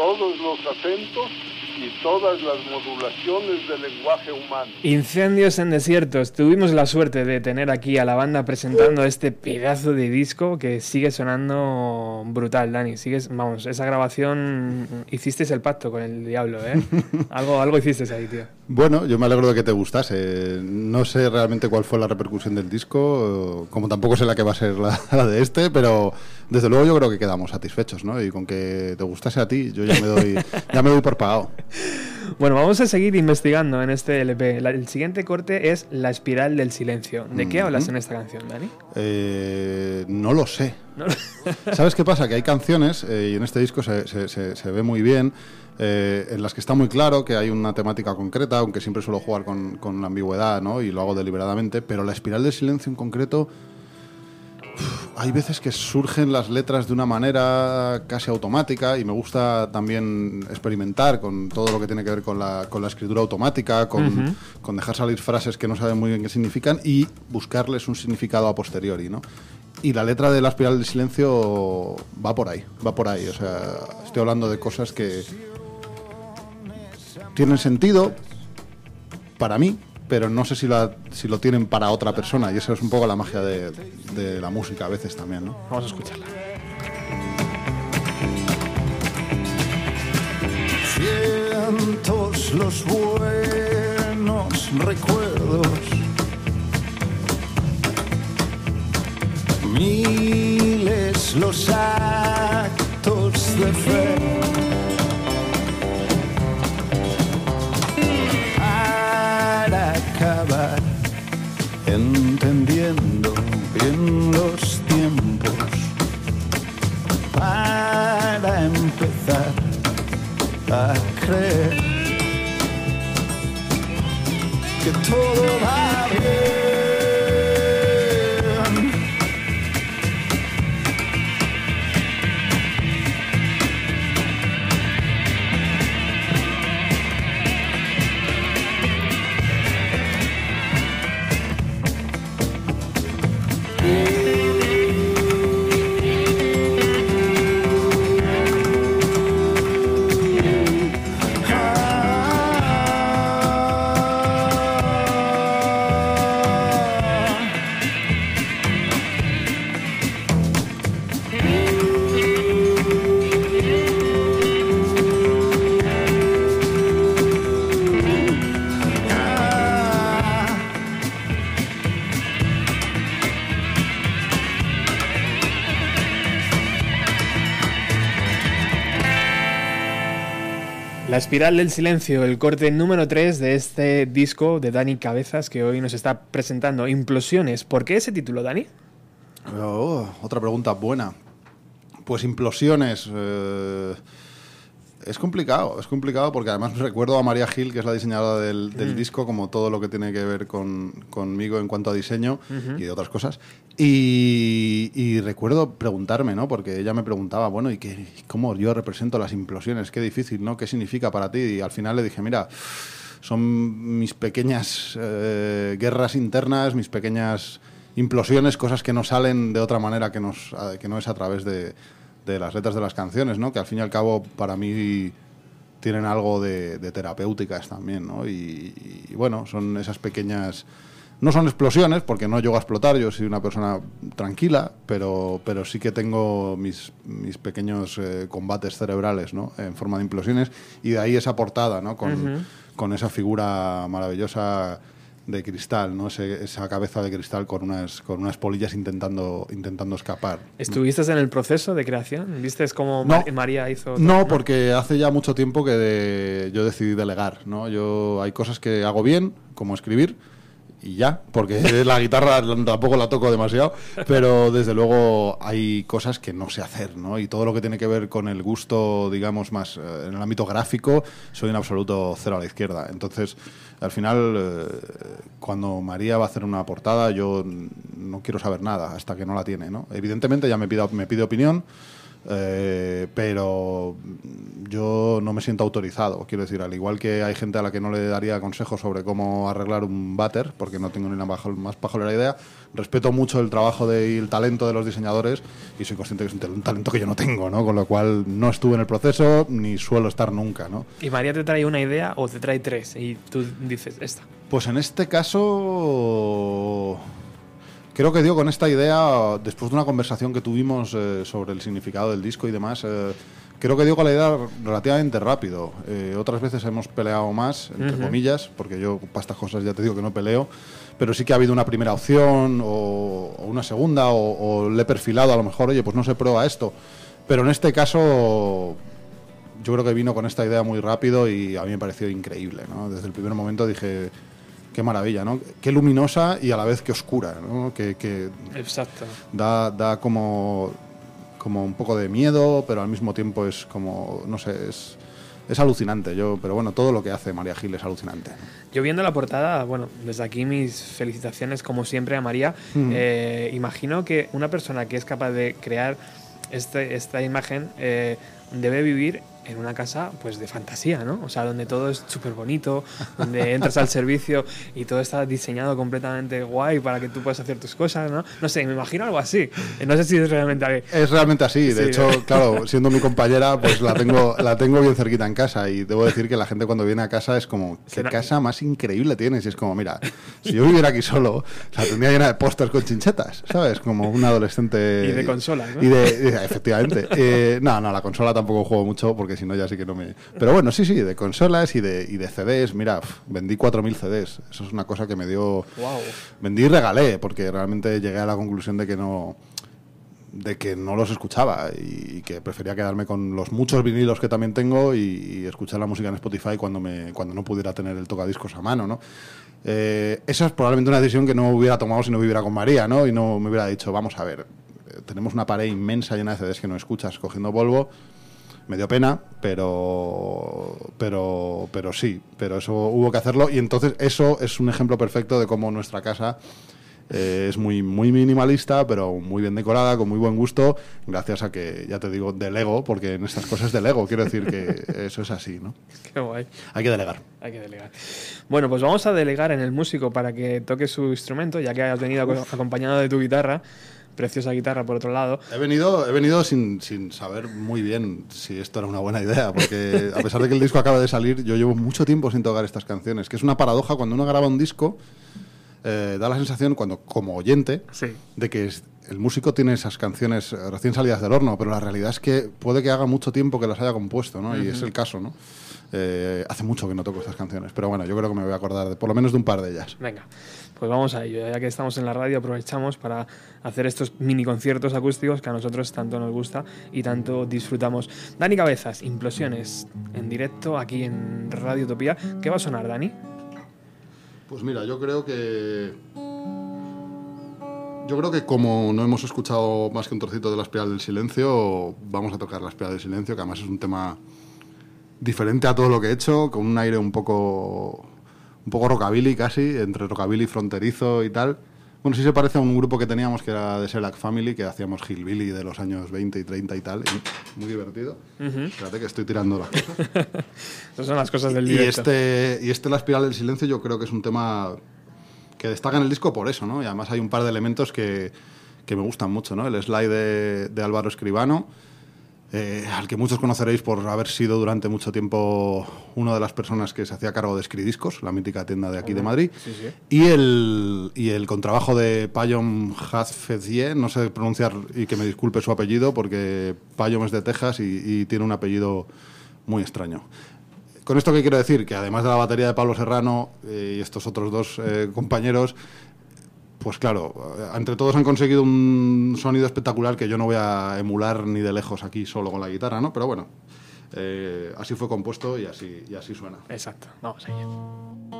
Todos los acentos y todas las modulaciones del lenguaje humano. Incendios en desiertos. Tuvimos la suerte de tener aquí a la banda presentando este pedazo de disco que sigue sonando brutal, Dani. Sigues, vamos, esa grabación hicisteis el pacto con el diablo, ¿eh? algo, algo hicisteis ahí, tío. Bueno, yo me alegro de que te gustase. No sé realmente cuál fue la repercusión del disco, como tampoco sé la que va a ser la, la de este, pero desde luego yo creo que quedamos satisfechos, ¿no? Y con que te gustase a ti, yo ya me doy, ya me doy por pagado. Bueno, vamos a seguir investigando en este LP. La- el siguiente corte es La espiral del silencio. ¿De qué hablas en esta canción, Dani? Eh, no lo sé. No ¿Sabes qué pasa? Que hay canciones, eh, y en este disco se, se- se- se ve muy bien, eh, en las que está muy claro que hay una temática concreta, aunque siempre suelo jugar con, con la ambigüedad, ¿no? Y lo hago deliberadamente, pero la espiral del silencio en concreto, hay veces que surgen las letras de una manera casi automática y me gusta también experimentar con todo lo que tiene que ver con la, con la escritura automática, con, dejar salir frases que no saben muy bien qué significan y buscarles un significado a posteriori, ¿no? Y la letra de la espiral del silencio va por ahí, va por ahí. O sea, estoy hablando de cosas que tienen sentido para mí, pero no sé si, la, si lo tienen para otra persona. Y eso es un poco la magia de, de la música a veces también, ¿no? Vamos a escucharla. Cientos los buenos recuerdos. Miles los actos de fe. Empezar a creer que todo va bien. La espiral del silencio, el corte número 3 de este disco de Dani Cabezas que hoy nos está presentando, Implosiones. ¿Por qué ese título, Dani? Oh, otra pregunta buena. Pues implosiones. eh, es complicado, es complicado porque además recuerdo a María Gil, que es la diseñadora del, del Mm. disco, como todo lo que tiene que ver con, conmigo en cuanto a diseño y de otras cosas. Y, y recuerdo preguntarme, ¿no? Porque ella me preguntaba, bueno, ¿y qué, cómo yo represento las implosiones? Qué difícil, ¿no? ¿Qué significa para ti? Y al final le dije, mira, son mis pequeñas eh, guerras internas, mis pequeñas implosiones, cosas que no salen de otra manera que, nos, que no es a través de, de las letras de las canciones, ¿no? Que al fin y al cabo para mí tienen algo de, de terapéuticas también, ¿no? Y, y, bueno, son esas pequeñas... No son explosiones, porque no llego a explotar, yo soy una persona tranquila, pero, pero sí que tengo mis, mis pequeños eh, combates cerebrales, ¿no? En forma de implosiones, y de ahí esa portada, ¿no? Con, con esa figura maravillosa de cristal, ¿no? Ese- esa cabeza de cristal con unas, con unas polillas intentando, intentando escapar. ¿Estuviste en el proceso de creación? ¿Viste cómo No. Mar- María hizo? todo? No, porque hace ya mucho tiempo que de- yo decidí delegar, ¿no? Yo hay cosas que hago bien, como escribir, y ya, porque la guitarra tampoco la toco demasiado, pero desde luego hay cosas que no sé hacer, ¿no? Y todo lo que tiene que ver con el gusto, digamos, más eh, en el ámbito gráfico, soy en absoluto cero a la izquierda. Entonces, al final, eh, cuando María va a hacer una portada, yo no quiero saber nada hasta que no la tiene, ¿no? Evidentemente ya me me pide opinión, Eh, pero yo no me siento autorizado. Quiero decir, al igual que hay gente a la que no le daría consejos sobre cómo arreglar un váter, porque no tengo ni la más pajolera idea, respeto mucho el trabajo de, y el talento de los diseñadores y soy consciente que es un talento que yo no tengo, ¿no? Con lo cual no estuve en el proceso ni suelo estar nunca, ¿no? Y María te trae una idea o te trae tres y tú dices esta. Pues en este caso, creo que dio con esta idea, después de una conversación que tuvimos eh, sobre el significado del disco y demás, eh, creo que dio con la idea relativamente rápido. Eh, otras veces hemos peleado más, entre Ujú. comillas, porque yo para estas cosas ya te digo que no peleo, pero sí que ha habido una primera opción o, o una segunda o, o le he perfilado a lo mejor, oye, pues no se prueba esto. Pero en este caso yo creo que vino con esta idea muy rápido y a mí me pareció increíble, ¿no? Desde el primer momento dije, qué maravilla, ¿no? Qué luminosa y a la vez que oscura, ¿no? Que, que Exacto. da, da como, como un poco de miedo, pero al mismo tiempo es como, no sé, es, es alucinante. Yo, pero bueno, todo lo que hace María Gil es alucinante. Yo viendo la portada, bueno, desde aquí mis felicitaciones como siempre a María. Mm. Eh, imagino que una persona que es capaz de crear este, esta imagen eh, debe vivir en una casa pues de fantasía, ¿no? O sea, donde todo es súper bonito, donde entras al servicio y todo está diseñado completamente guay para que tú puedas hacer tus cosas, ¿no? No sé, me imagino algo así. No sé si es realmente algo- Es realmente así. De Sí, hecho, ¿no? claro, siendo mi compañera, pues la tengo, la tengo bien cerquita en casa. Y debo decir que la gente cuando viene a casa es como, ¿qué casa más increíble tienes? Y es como, mira, si yo viviera aquí solo, la tendría llena de pósters con chinchetas, ¿sabes? Como un adolescente. Y de consolas, ¿no? Y de, de- efectivamente. Eh, no, no, la consola tampoco juego mucho porque si no ya sí que no me... Pero bueno, sí, sí, de consolas y de, y de CDs. Mira, vendí 4.000 CDs. Eso es una cosa que me dio... Wow. Vendí y regalé porque realmente llegué a la conclusión de que no de que no los escuchaba y que prefería quedarme con los muchos vinilos que también tengo y, y escuchar la música en Spotify cuando me cuando no pudiera tener el tocadiscos a mano, ¿no? Eh, esa es probablemente una decisión que no hubiera tomado si no viviera con María, ¿no? Y no me hubiera dicho, vamos a ver, eh, tenemos una pared inmensa llena de CDs que no escuchas cogiendo polvo. Me dio pena, pero, pero, pero sí, pero eso hubo que hacerlo y entonces eso es un ejemplo perfecto de cómo nuestra casa eh, es muy, muy minimalista, pero muy bien decorada, con muy buen gusto, gracias a que, ya te digo, delego, porque en estas cosas delego, quiero decir que eso es así, ¿no? Qué guay. Hay que delegar. Hay que delegar. Bueno, pues vamos a delegar en el músico para que toque su instrumento, ya que has venido aco- acompañado de tu guitarra. Preciosa guitarra, por otro lado. He venido, he venido sin, sin saber muy bien si esto era una buena idea, porque a pesar de que el disco acaba de salir, yo llevo mucho tiempo sin tocar estas canciones, que es una paradoja cuando uno graba un disco, eh, da la sensación, cuando como oyente, de que es- el músico tiene esas canciones eh, recién salidas del horno, pero la realidad es que puede que haga mucho tiempo que las haya compuesto, ¿no? Y es el caso, ¿no? Eh, hace mucho que no toco estas canciones, pero bueno, yo creo que me voy a acordar de, por lo menos de un par de ellas. Venga, pues vamos a ello. Ya que estamos en la radio, aprovechamos para hacer estos mini conciertos acústicos que a nosotros tanto nos gusta y tanto disfrutamos. Dani Cabezas, Implosiones, en directo aquí en Radio Utopía. ¿Qué va a sonar, Dani? Pues mira, yo creo que. Yo creo que como no hemos escuchado más que un trocito de la espiral del silencio, vamos a tocar la espiral del silencio, que además es un tema diferente a todo lo que he hecho, con un aire un poco. un poco rockabilly casi, entre rockabilly fronterizo y tal. Bueno, sí se parece a un grupo que teníamos que era de Shellac Family, que hacíamos Hillbilly de los años 20 y 30 y tal. y muy divertido. Espérate que estoy tirando las cosas. Esas son las cosas del Y directo. este, y este La Espiral del Silencio yo creo que es un tema que destaca en el disco por eso, ¿no? Y además hay un par de elementos que, que me gustan mucho, ¿no? El slide de, de Álvaro Escribano, eh, al que muchos conoceréis por haber sido durante mucho tiempo una de las personas que se hacía cargo de Escridiscos, la mítica tienda de aquí de Madrid. Sí, sí. Y el, y el contrabajo de Payom Hazfezie, no sé pronunciar y que me disculpe su apellido porque Payom es de Texas y, y tiene un apellido muy extraño. Con esto qué quiero decir? Que además de la batería de Pablo Serrano eh, y estos otros dos eh, compañeros, pues claro, eh, entre todos han conseguido un sonido espectacular que yo no voy a emular ni de lejos aquí solo con la guitarra, ¿no? Pero bueno, eh, así fue compuesto y así, y así suena. Exacto, vamos allá.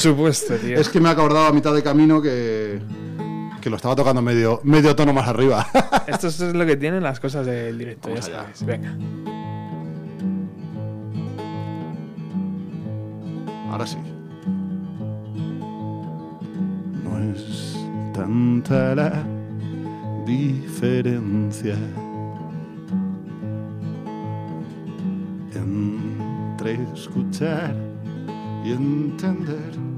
Supuesto, tío. Es que me he acordado a mitad de camino que, que lo estaba tocando medio, medio tono más arriba. Esto es lo que tienen las cosas del directo, ya allá. sabes. Venga. Ahora sí. No es tanta la diferencia entre escuchar y entender.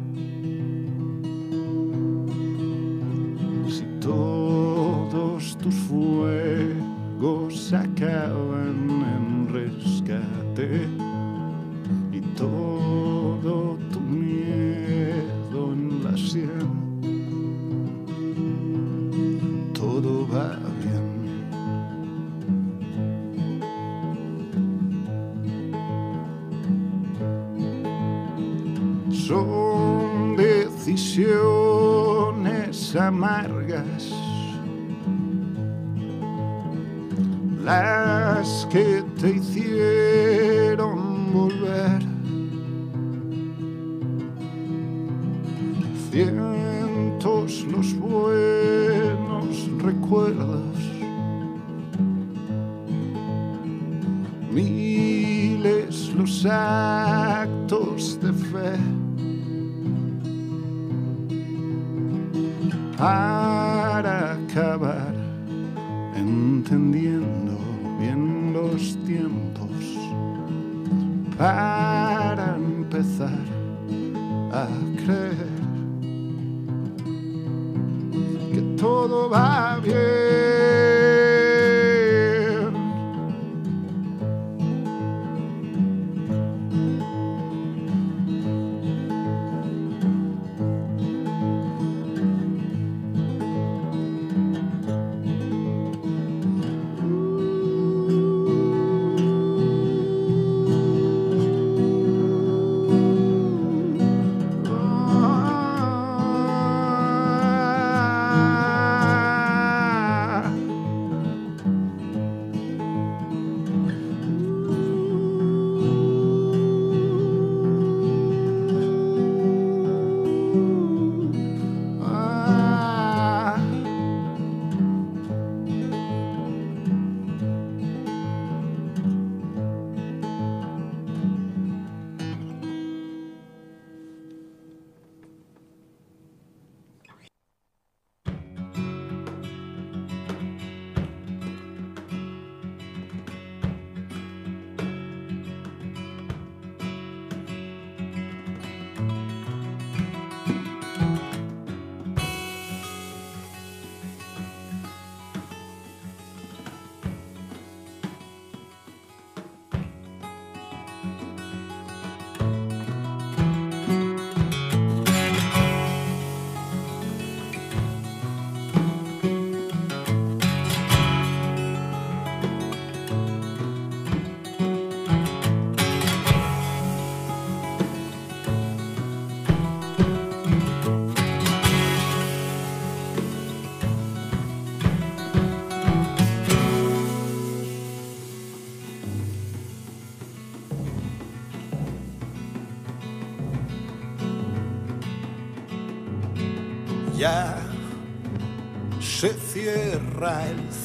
Todo va bien.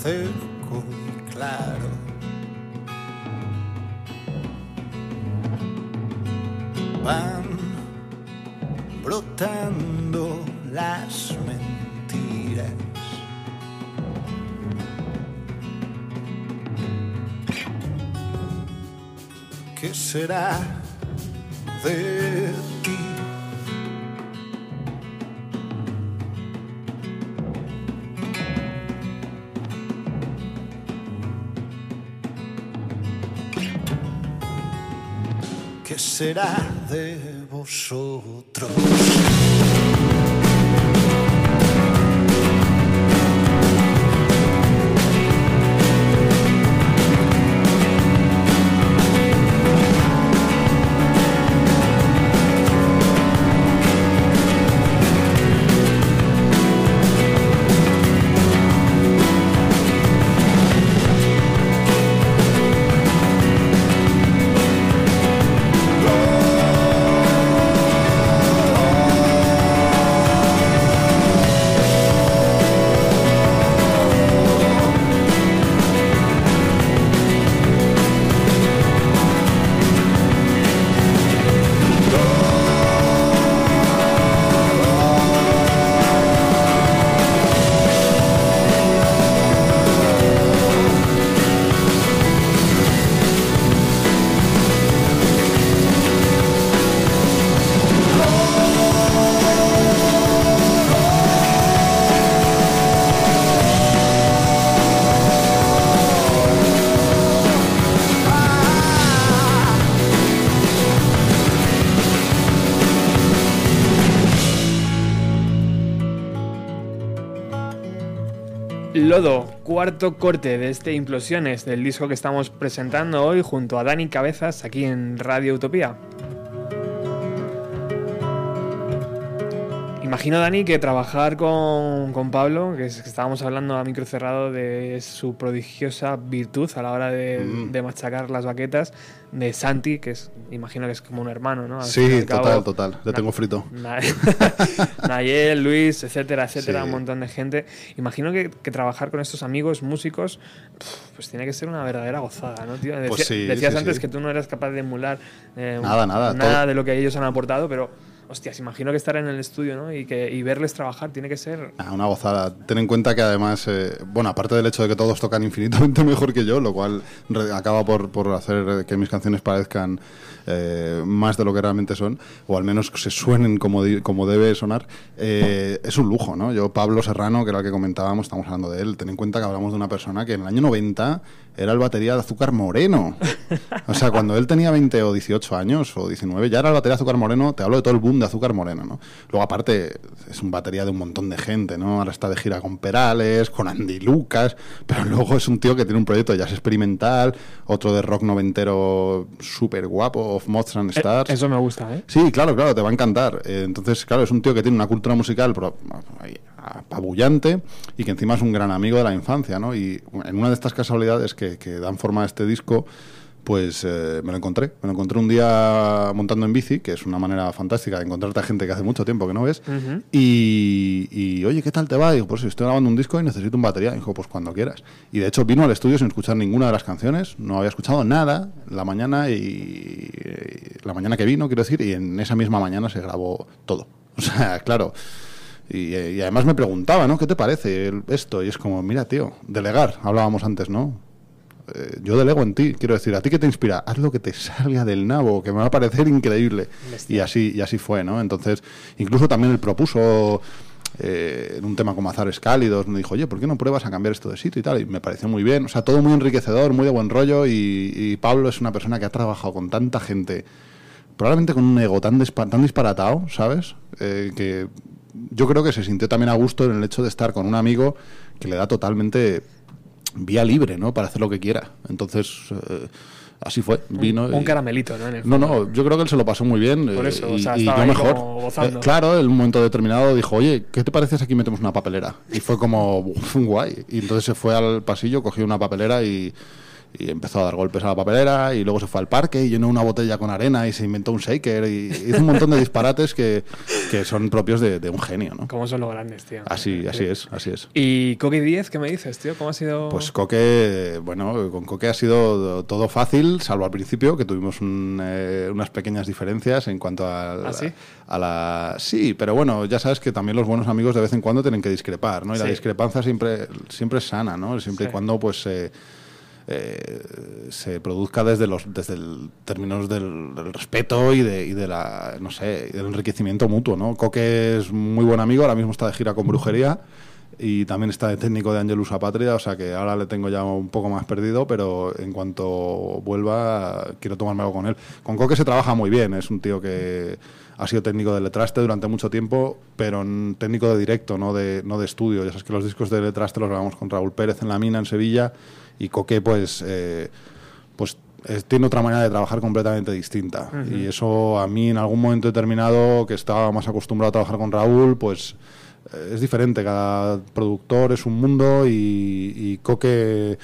Cerco y claro. Van brotando las mentiras. ¿Qué será será de cuarto corte de este Implosiones, del disco que estamos presentando hoy junto a Dani Cabezas aquí en Radio Utopía. Imagino, Dani, que trabajar con, con Pablo, que, es- que estábamos hablando a micro cerrado de su prodigiosa virtud a la hora de, Mm. de machacar las baquetas, de Santi, que es, imagino que es como un hermano, ¿no? Al Sí, fin y al cabo, total, total. Le tengo frito. Na- Nayel, Luis, etcétera, etcétera, Sí. un montón de gente. Imagino que, que trabajar con estos amigos músicos, pues tiene que ser una verdadera gozada, ¿no, tío? Decía- Pues sí, decías sí, antes que tú no eras capaz de emular eh, Nada, nada, nada todo- de lo que ellos han aportado, pero, hostias, imagino que estar en el estudio, ¿no? Y, que, y verles trabajar tiene que ser... Ah, una gozada. Ten en cuenta que además, eh, bueno, aparte del hecho de que todos tocan infinitamente mejor que yo, lo cual acaba por, por hacer que mis canciones parezcan eh, más de lo que realmente son, o al menos se suenen como, di- como debe sonar, eh, es un lujo, ¿no? Yo, Pablo Serrano, que era el que comentábamos, estamos hablando de él, ten en cuenta que hablamos de una persona que en el año 90 era el batería de Azúcar Moreno. O sea, cuando él tenía 20 o 18 años o 19, ya era el batería de Azúcar Moreno, te hablo de todo el boom de Azúcar Moreno, ¿no? Luego, aparte, es un batería de un montón de gente, ¿no? Ahora está de gira con Perales, con Andy Lucas, pero luego es un tío que tiene un proyecto de jazz experimental, otro de rock noventero súper guapo, of Moths and Stars. Eso me gusta, ¿eh? Sí, claro, claro, te va a encantar. Eh, entonces, claro, es un tío que tiene una cultura musical apabullante y que encima es un gran amigo de la infancia, ¿no? Y en una de estas casualidades que, que dan forma a este disco, pues eh, me lo encontré. Me lo encontré un día montando en bici, que es una manera fantástica de encontrarte a gente que hace mucho tiempo que no ves. Ujú. Y, y, oye, ¿qué tal te va? Digo, pues estoy grabando un disco y necesito un batería. Dijo, pues cuando quieras. Y de hecho vino al estudio sin escuchar ninguna de las canciones, no había escuchado nada la mañana y la mañana que vino, quiero decir, y en esa misma mañana se grabó todo. O sea, claro. Y, eh, y además me preguntaba, ¿no? ¿Qué te parece esto? Y es como, mira, tío, delegar, hablábamos antes, ¿no? Eh, yo delego en ti, quiero decir, ¿a ti qué te inspira? Haz lo que te salga del nabo, que me va a parecer increíble. Y así, y así fue, ¿no? Entonces, incluso también él propuso eh, en un tema como Azares Cálidos, me dijo, oye, ¿por qué no pruebas a cambiar esto de sitio y tal? Y me pareció muy bien, o sea, todo muy enriquecedor, muy de buen rollo, y, y Pablo es una persona que ha trabajado con tanta gente, probablemente con un ego tan, dispa- tan disparatado, ¿sabes? Eh, que yo creo que se sintió también a gusto en el hecho de estar con un amigo que le da totalmente vía libre, ¿no? Para hacer lo que quiera. Entonces, eh, así fue. Vino un y- caramelito, ¿no? En el no, no, yo creo que él se lo pasó muy bien. Por eh, eso, y, o sea, y estaba yo ahí mejor. como gozando. Eh, claro, en un momento determinado dijo, oye, ¿qué te parece si aquí metemos una papelera? Y fue como, "Uf, guay. Y entonces se fue al pasillo, cogió una papelera y, y empezó a dar golpes a la papelera. Y luego se fue al parque y llenó una botella con arena y se inventó un shaker. Y hizo un montón de disparates que, que son propios de, de un genio, ¿no? ¿Cómo son los grandes, tío? Así, así es, así es. ¿Y Coqui 10 qué me dices, tío? ¿Cómo ha sido...? Pues Coque, bueno, con Coque ha sido todo fácil, salvo al principio, que tuvimos un, eh, unas pequeñas diferencias en cuanto a, ¿Ah, sí? a la... Sí, pero bueno, ya sabes que también los buenos amigos de vez en cuando tienen que discrepar, ¿no? Y la discrepancia siempre, siempre es sana, ¿no? Siempre y cuando, pues... eh, eh, se produzca desde los desde el términos del, respeto y de, y de la no sé del enriquecimiento mutuo no Coque es muy buen amigo ahora mismo está de gira con brujería y también está de técnico de Angelus Patria o sea que ahora le tengo ya un poco más perdido pero en cuanto vuelva quiero tomarme algo con él. Con Coque se trabaja muy bien es un tío que ha sido técnico de letraste durante mucho tiempo pero técnico de directo no de no de estudio. Ya sabes que los discos de letraste los grabamos con Raúl Pérez en la mina en Sevilla y Coque pues eh, pues es- tiene otra manera de trabajar completamente distinta. Y eso a mí en algún momento determinado que estaba más acostumbrado a trabajar con Raúl pues eh, es diferente. Cada productor es un mundo y, y Coque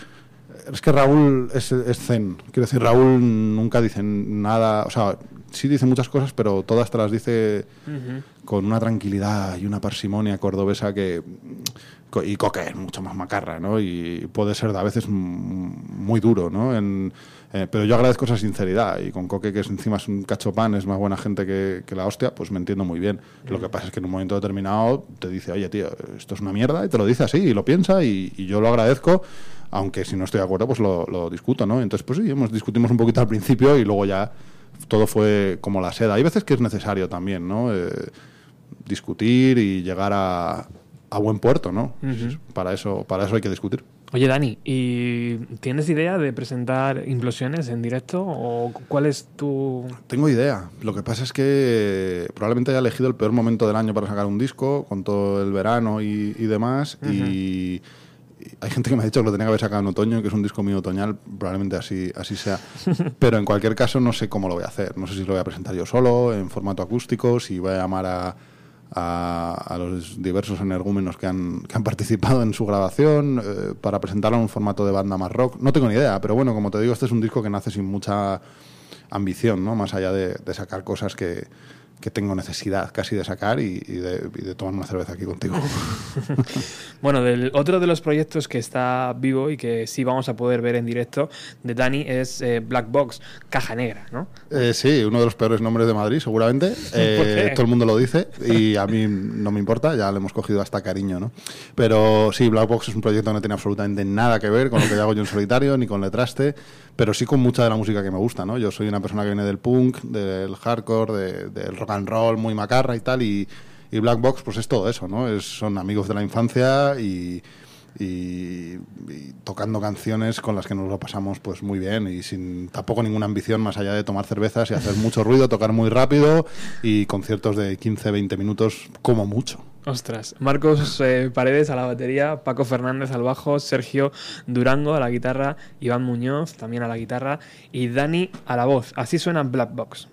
es que Raúl es, es zen. Quiero decir Raúl nunca dice nada o sea sí dice muchas cosas pero todas te las dice con una tranquilidad y una parsimonia cordobesa que y Coque es mucho más macarra, ¿no? Y puede ser a veces mm, muy duro, ¿no? En- eh, pero yo agradezco esa sinceridad y con Coque, que es encima es un cachopán, es más buena gente que, que la hostia, pues me entiendo muy bien. Lo que pasa es que en un momento determinado te dice, oye, tío, esto es una mierda, y te lo dice así, y lo piensa, y, y yo lo agradezco, aunque si no estoy de acuerdo, pues lo, lo discuto, ¿no? Entonces, pues sí, hemos, discutimos un poquito al principio y luego ya todo fue como la seda. Hay veces que es necesario también, ¿no? Eh, discutir y llegar a, a buen puerto, ¿no? Para eso, para eso hay que discutir. Oye, Dani, ¿y tienes idea de presentar implosiones en directo? ¿O cuál es tu...? Tengo idea. Lo que pasa es que probablemente haya elegido el peor momento del año para sacar un disco, con todo el verano y, y demás. y, hay gente que me ha dicho que lo tenía que haber sacado en otoño, que es un disco muy otoñal, probablemente así, así sea. Pero en cualquier caso no sé cómo lo voy a hacer. No sé si lo voy a presentar yo solo, en formato acústico, si voy a llamar a, a, los diversos energúmenos que han, que han participado en su grabación eh, para presentarlo en un formato de banda más rock. No tengo ni idea, pero bueno, como te digo, este es un disco que nace sin mucha ambición, ¿no? Más allá de sacar cosas que, que tengo necesidad casi de sacar y, y de, y de tomar una cerveza aquí contigo. Bueno, del otro de los proyectos que está vivo y que sí vamos a poder ver en directo de Dani es eh, Black Box, Caja Negra, ¿no? Eh, sí, uno de los peores nombres de Madrid, seguramente. Eh, todo el mundo lo dice y a mí no me importa, ya le hemos cogido hasta cariño, ¿no? Pero sí, Black Box es un proyecto que no tiene absolutamente nada que ver con lo que hago yo en solitario ni con Letraste, pero sí con mucha de la música que me gusta, ¿no? Yo soy una persona que viene del punk, del hardcore, de- del rock and roll muy macarra y tal, y, y Black Box pues es todo eso, ¿no? Es, son amigos de la infancia y, y- y tocando canciones con las que nos lo pasamos pues muy bien y sin tampoco ninguna ambición más allá de tomar cervezas y hacer mucho ruido, tocar muy rápido y conciertos de 15-20 minutos como mucho. Ostras, Marcos eh, Paredes a la batería, Paco Fernández al bajo, Sergio Durango a la guitarra, Iván Muñoz también a la guitarra y Dani a la voz. Así suena Black Box.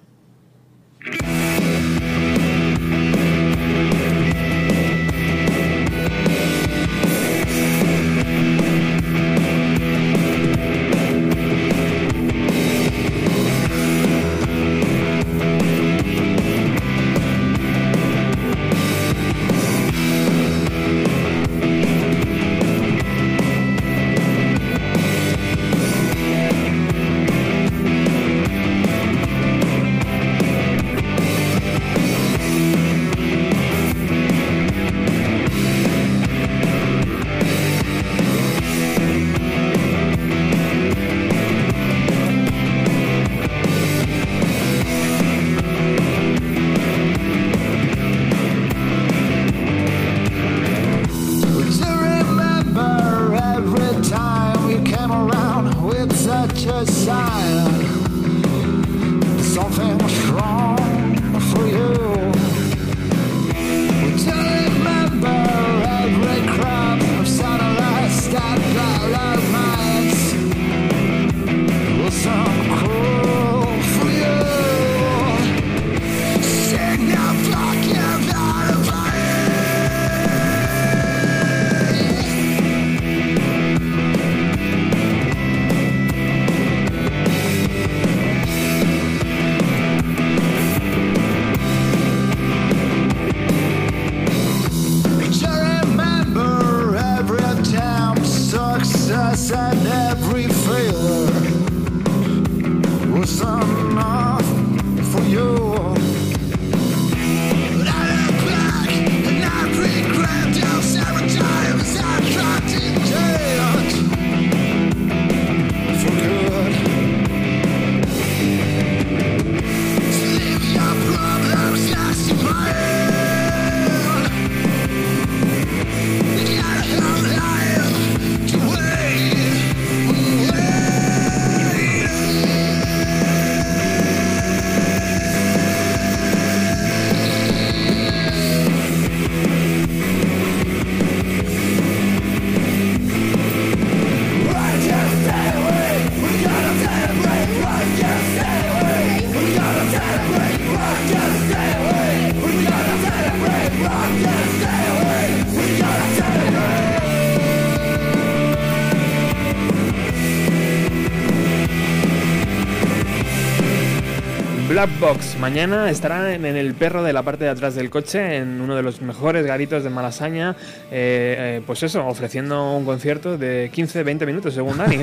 Black Box mañana estará en, en el perro de la parte de atrás del coche, en uno de los mejores garitos de Malasaña, eh, eh, pues eso, ofreciendo un concierto de 15-20 minutos según Dani.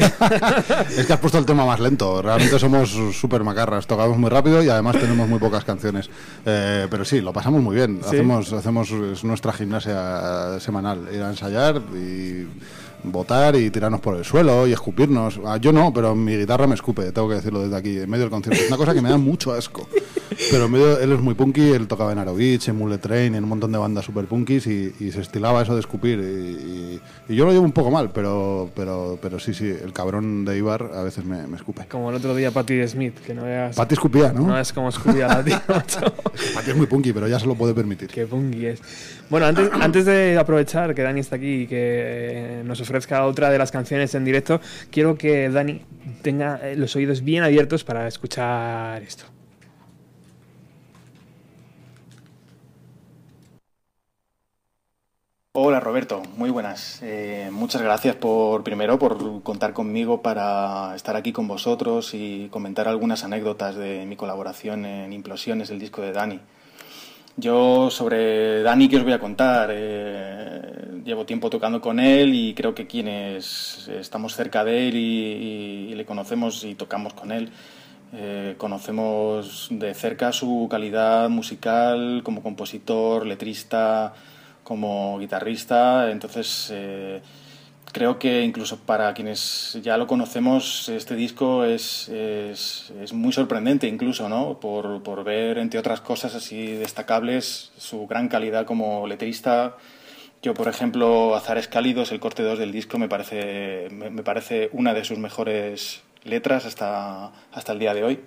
Es que has puesto el tema más lento. Realmente somos súper macarras. Tocamos muy rápido y además tenemos muy pocas canciones. Eh, pero sí, lo pasamos muy bien. Sí. Hacemos, hacemos es nuestra gimnasia semanal. Ir a ensayar y votar y tirarnos por el suelo y escupirnos. Ah, Yo no, pero mi guitarra me escupe, tengo que decirlo desde aquí, en medio del concierto. Es una cosa que me da mucho asco. Pero medio, él es muy punky, él tocaba en Aerobitch, en Mullet Train, en un montón de bandas super punkis y, y se estilaba eso de escupir. Y, y- y yo lo llevo un poco mal, pero, pero, pero sí, sí, el cabrón de Ibar a veces me, me escupe. Como el otro día Patti Smith, que no veas... Patti escupía, ¿no? No es como escupía la tía. Patti es muy punky, pero ya se lo puede permitir. Qué punky es. Bueno, antes, antes de aprovechar que Dani está aquí y que eh, nos ofrezca otra de las canciones en directo, quiero que Dani tenga eh, los oídos bien abiertos para escuchar esto. Hola Roberto, muy buenas. Eh, muchas gracias por primero por contar conmigo para estar aquí con vosotros y comentar algunas anécdotas de mi colaboración en Implosiones, el disco de Dani. Yo sobre Dani, ¿qué os voy a contar? Eh, llevo tiempo tocando con él y creo que quienes estamos cerca de él y, y le conocemos y tocamos con él, eh, conocemos de cerca su calidad musical como compositor, letrista, como guitarrista. Entonces, eh, creo que incluso para quienes ya lo conocemos, este disco es, es, es muy sorprendente incluso, ¿no? Por, por, ver, entre otras cosas así destacables, su gran calidad como letrista. Yo, por ejemplo, Azares Cálidos, el corte 2 del disco, me parece, me, me parece una de sus mejores letras hasta, hasta el día de hoy.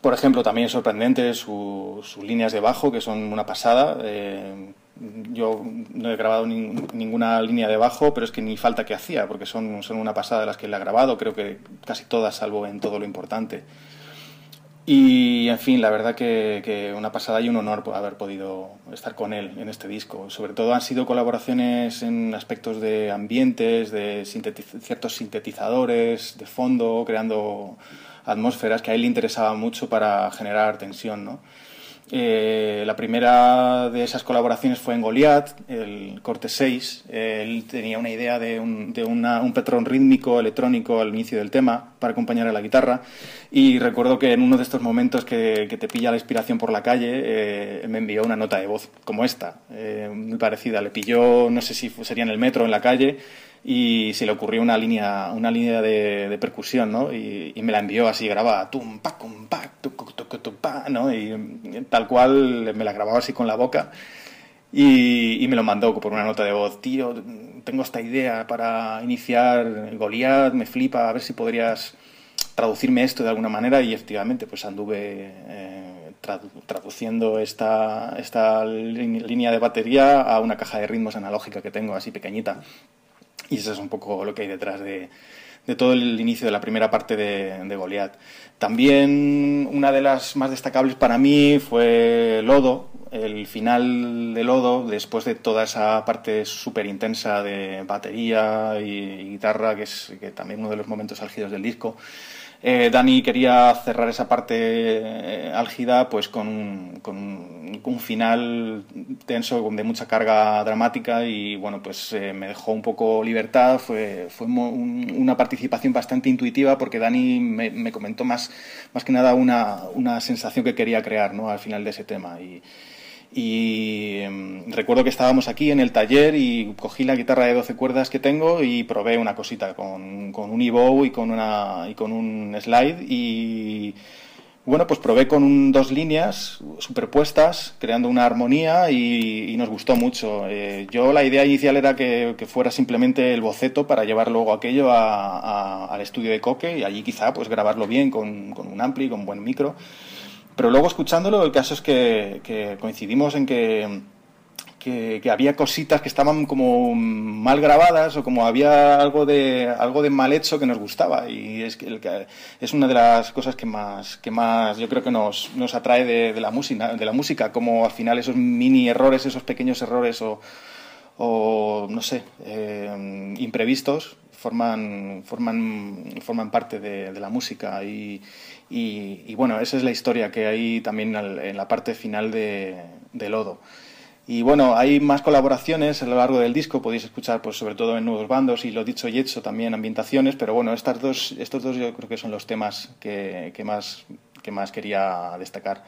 Por ejemplo, también sorprendente su, sus líneas de bajo, que son una pasada. Eh, yo no he grabado ni, ninguna línea de bajo, pero es que ni falta que hacía, porque son, son una pasada las que él ha grabado, creo que casi todas, salvo en todo lo importante. Y, en fin, la verdad que, que, una pasada y un honor haber podido estar con él en este disco. Sobre todo han sido colaboraciones en aspectos de ambientes, de sintetiz ciertos sintetizadores, de fondo, creando atmósferas que a él le interesaba mucho para generar tensión, ¿no? Eh, la primera de esas colaboraciones fue en Goliath, el corte 6. Él tenía una idea de, un, de un, patrón rítmico electrónico al inicio del tema para acompañar a la guitarra. Y recuerdo que en uno de estos momentos que, que te pilla la inspiración por la calle, eh, me envió una nota de voz como esta, eh, muy parecida. Le pilló, no sé si sería en el metro o en la calle, y se le ocurrió una línea, una línea de, percusión, ¿no? Y, y, me la envió así grabada, tum, pa, cum, pa, tu, tu, tu, tu, pa, ¿no? Y tal cual me la grababa así con la boca y, me lo mandó por una nota de voz, tío, tengo esta idea para iniciar Goliath, me flipa, a ver si podrías traducirme esto de alguna manera y efectivamente pues anduve eh, tradu traduciendo esta, esta línea de batería a una caja de ritmos analógica que tengo así pequeñita y eso es un poco lo que hay detrás de, de todo el inicio de la primera parte de, Goliath. También una de las más destacables para mí fue Lodo, el final de Lodo, después de toda esa parte súper intensa de batería y, y, guitarra, que es que también uno de los momentos álgidos del disco. Eh, Dani quería cerrar esa parte eh, álgida pues con, con, un final tenso de mucha carga dramática y bueno pues eh, me dejó un poco libertad fue, fue un, una participación bastante intuitiva porque Dani me, me comentó más, más que nada una, una sensación que quería crear ¿no? al final de ese tema y eh, recuerdo que estábamos aquí en el taller y cogí la guitarra de 12 cuerdas que tengo y probé una cosita con, con un e-bow y, con una, y con un slide y bueno, pues probé con un, dos líneas superpuestas, creando una armonía y, nos gustó mucho. Eh, yo la idea inicial era que, fuera simplemente el boceto para llevar luego aquello a, al estudio de Coque y allí quizá pues grabarlo bien con, con un ampli, con buen micro. Pero luego escuchándolo, el caso es que, coincidimos en que, había cositas que estaban como mal grabadas o como había algo de, algo de mal hecho que nos gustaba. Y es, que, es una de las cosas que más, que más yo creo que nos, nos atrae de, de, la música, de la música, como al final esos mini errores, esos pequeños errores o, o no sé, eh, imprevistos forman, forman, forman parte de, de la música y, y, y, bueno, esa es la historia que hay también en la parte final de, de Lodo. Y bueno, hay más colaboraciones a lo largo del disco, podéis escuchar pues sobre todo en Nuevos Bandos y lo dicho y hecho también ambientaciones, pero bueno, estas dos, estos dos yo creo que son los temas que, que, más, que más quería destacar.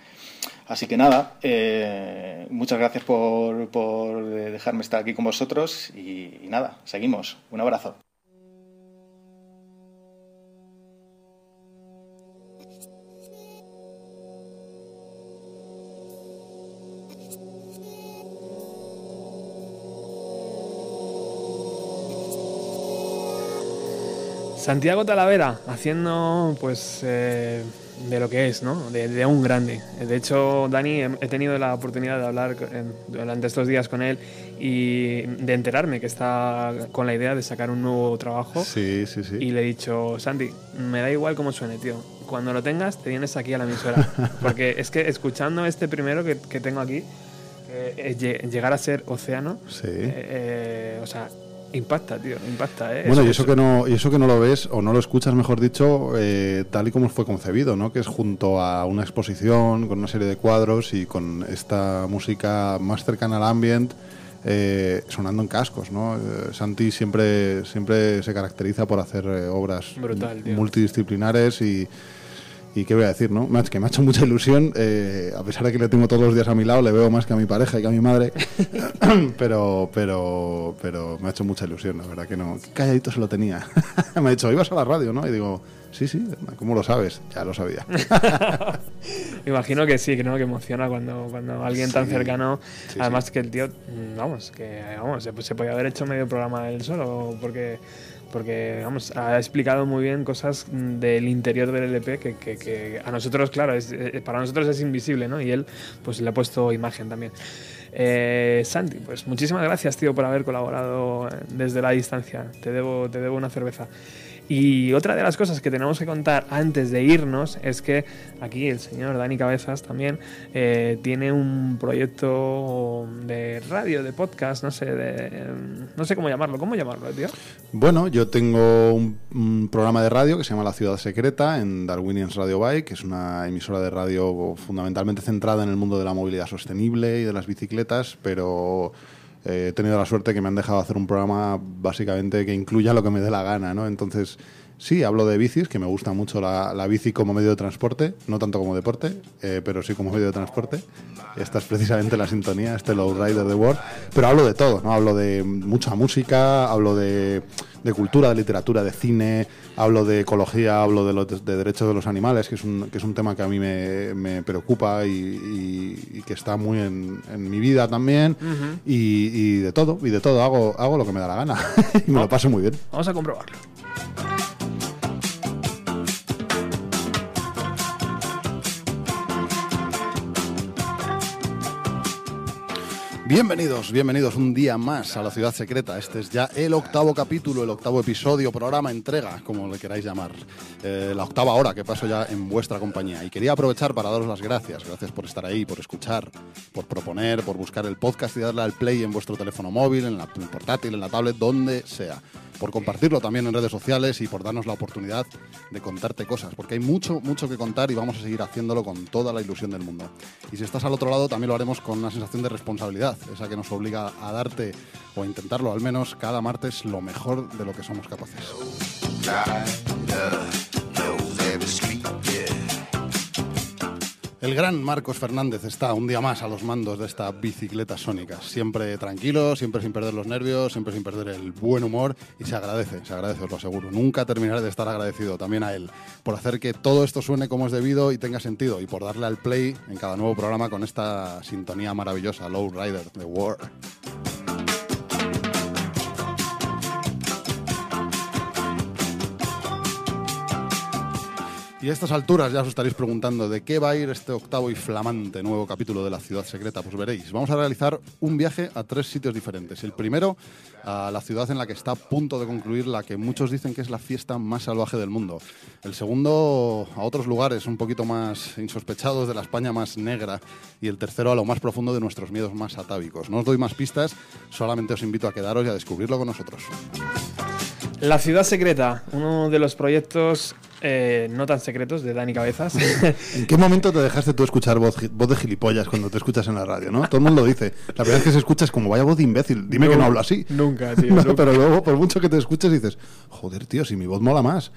Así que nada, eh, muchas gracias por, por dejarme estar aquí con vosotros y, y nada, seguimos. Un abrazo. Santiago Talavera haciendo pues eh, de lo que es, ¿no? De, de un grande. De hecho, Dani, he tenido la oportunidad de hablar durante estos días con él y de enterarme que está con la idea de sacar un nuevo trabajo. Sí, sí, sí. Y le he dicho, Santi, me da igual cómo suene, tío. Cuando lo tengas, te vienes aquí a la emisora. Porque es que escuchando este primero que, que tengo aquí, eh, eh, lle- llegar a ser océano, Sí. o sea, impacta, tío, impacta, ¿eh? Bueno, y Eso- eso que no y eso que no lo ves o no lo escuchas, mejor dicho, eh, tal y como fue concebido, ¿no? Que es junto a una exposición con una serie de cuadros y con esta música más cercana al ambient. eh, sonando en cascos, ¿no? Eh, Santi siempre siempre se caracteriza por hacer eh, obras Brutal, multidisciplinares y, y qué voy a decir, ¿no? Que me ha hecho mucha ilusión, eh, a pesar de que le tengo todos los días a mi lado, le veo más que a mi pareja y que a mi madre, pero, pero, pero me ha hecho mucha ilusión, la verdad que no. Qué calladito se lo tenía. me ha dicho, ibas a la radio, ¿no? Y digo, sí, sí, ¿cómo lo sabes? Ya lo sabía. Imagino que sí, que no, que emociona cuando, cuando alguien tan Sí, cercano, sí, además que el tío, vamos, que vamos, se, se podía haber hecho medio programa él solo, porque, porque vamos, ha explicado muy bien cosas del interior del LP que, que- que a nosotros, claro, es, eh, para nosotros es invisible, ¿no? Y él, pues le ha puesto imagen también. Eh, Santi, pues muchísimas gracias, tío, por haber colaborado eh, desde la distancia. Te debo, te debo una cerveza. Y otra de las cosas que tenemos que contar antes de irnos es que aquí el señor Dani Cabezas también eh, tiene un proyecto de radio, de podcast, no sé, de, no sé cómo llamarlo. ¿Cómo llamarlo, tío? Bueno, yo tengo un programa de radio que se llama La Ciudad Secreta en Darwinians Radio Bike, que es una emisora de radio fundamentalmente centrada en el mundo de la movilidad sostenible y de las bicicletas, pero eh, he tenido la suerte que me han dejado hacer un programa básicamente que incluya lo que me dé la gana, ¿no? Entonces, sí, hablo de bicis, que me gusta mucho la, la bici como medio de transporte, no tanto como deporte, eh, pero sí como medio de transporte. Esta es precisamente la sintonía, este Lowrider de Word. Pero hablo de todo, ¿no? Hablo de mucha música, hablo de, de cultura, de literatura, de cine, hablo de ecología, hablo de, los de derechos de los animales, que es un, que es un tema que a mí me, me preocupa y, y- y que está muy en, en mi vida también. Y, y de todo, y de todo. Hago, hago lo que me da la gana. y me lo paso muy bien. Vamos a comprobarlo. Bienvenidos, bienvenidos un día más a la ciudad secreta. Este es ya el octavo capítulo, el octavo episodio, programa, entrega, como le queráis llamar. Eh, la octava hora que paso ya en vuestra compañía. Y quería aprovechar para daros las gracias. Gracias por estar ahí, por escuchar, por proponer, por buscar el podcast y darle al play en vuestro teléfono móvil, en la portátil, en la tablet, donde sea. Por compartirlo también en redes sociales y por darnos la oportunidad de contarte cosas. Porque hay mucho, mucho que contar y vamos a seguir haciéndolo con toda la ilusión del mundo. Y si estás al otro lado, también lo haremos con una sensación de responsabilidad, esa que nos obliga a darte, o intentarlo al menos, cada martes lo mejor de lo que somos capaces. El gran Marcos Fernández está un día más a los mandos de esta bicicleta sónica. Siempre tranquilo, siempre sin perder los nervios, siempre sin perder el buen humor y se agradece, se agradece, os lo aseguro. Nunca terminaré de estar agradecido también a él por hacer que todo esto suene como es debido y tenga sentido y por darle al play en cada nuevo programa con esta sintonía maravillosa, Low Rider de War. Y a estas alturas ya os estaréis preguntando de qué va a ir este octavo y flamante nuevo capítulo de La Ciudad Secreta. Pues veréis, vamos a realizar un viaje a tres sitios diferentes. El primero, a la ciudad en la que está a punto de concluir la que muchos dicen que es la fiesta más salvaje del mundo. El segundo, a otros lugares un poquito más insospechados de la España más negra. Y el tercero, a lo más profundo de nuestros miedos más atávicos. No os doy más pistas, solamente os invito a quedaros y a descubrirlo con nosotros. La ciudad secreta, uno de los proyectos eh, no tan secretos de Dani Cabezas. ¿En qué momento te dejaste tú escuchar voz, voz de gilipollas cuando te escuchas en la radio, no? Todo el mundo lo dice. La primera vez que se escucha es como, vaya voz de imbécil, dime que no hablo así. nunca, tío, No, nunca. Pero luego, por mucho que te escuches, dices, joder, tío, si mi voz mola más.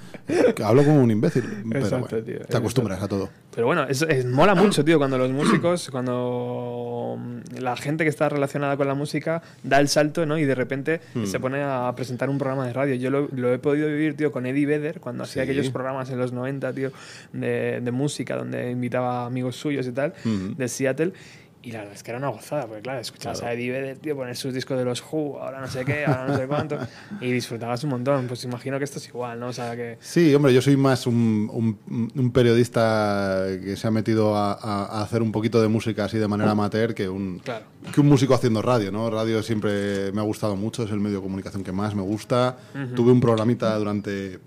Que hablo como un imbécil. Pero Exacto, bueno, tío, te acostumbras a todo. Pero bueno, es, es- mola mucho, tío, cuando los músicos, cuando mm, la gente que está relacionada con la música da el salto, ¿no? Y de repente Hmm. se pone a presentar un programa de radio. Yo lo, lo he podido vivir, tío, con Eddie Vedder, cuando hacía aquellos programas en los 90, tío, de, de música, donde invitaba amigos suyos y tal, Ujú. de Seattle. Y la verdad es que era una gozada, porque claro, escuchabas a Eddie Vedder, tío, poner sus discos de los Who, ahora no sé qué, ahora no sé cuánto, y disfrutabas un montón. Pues imagino que esto es igual, ¿no? O sea, que... Sí, hombre, yo soy más un, un- un periodista que se ha metido a, hacer un poquito de música así de manera amateur que un, Claro. que un músico haciendo radio, ¿no? Radio siempre me ha gustado mucho, es el medio de comunicación que más me gusta. Tuve un programita durante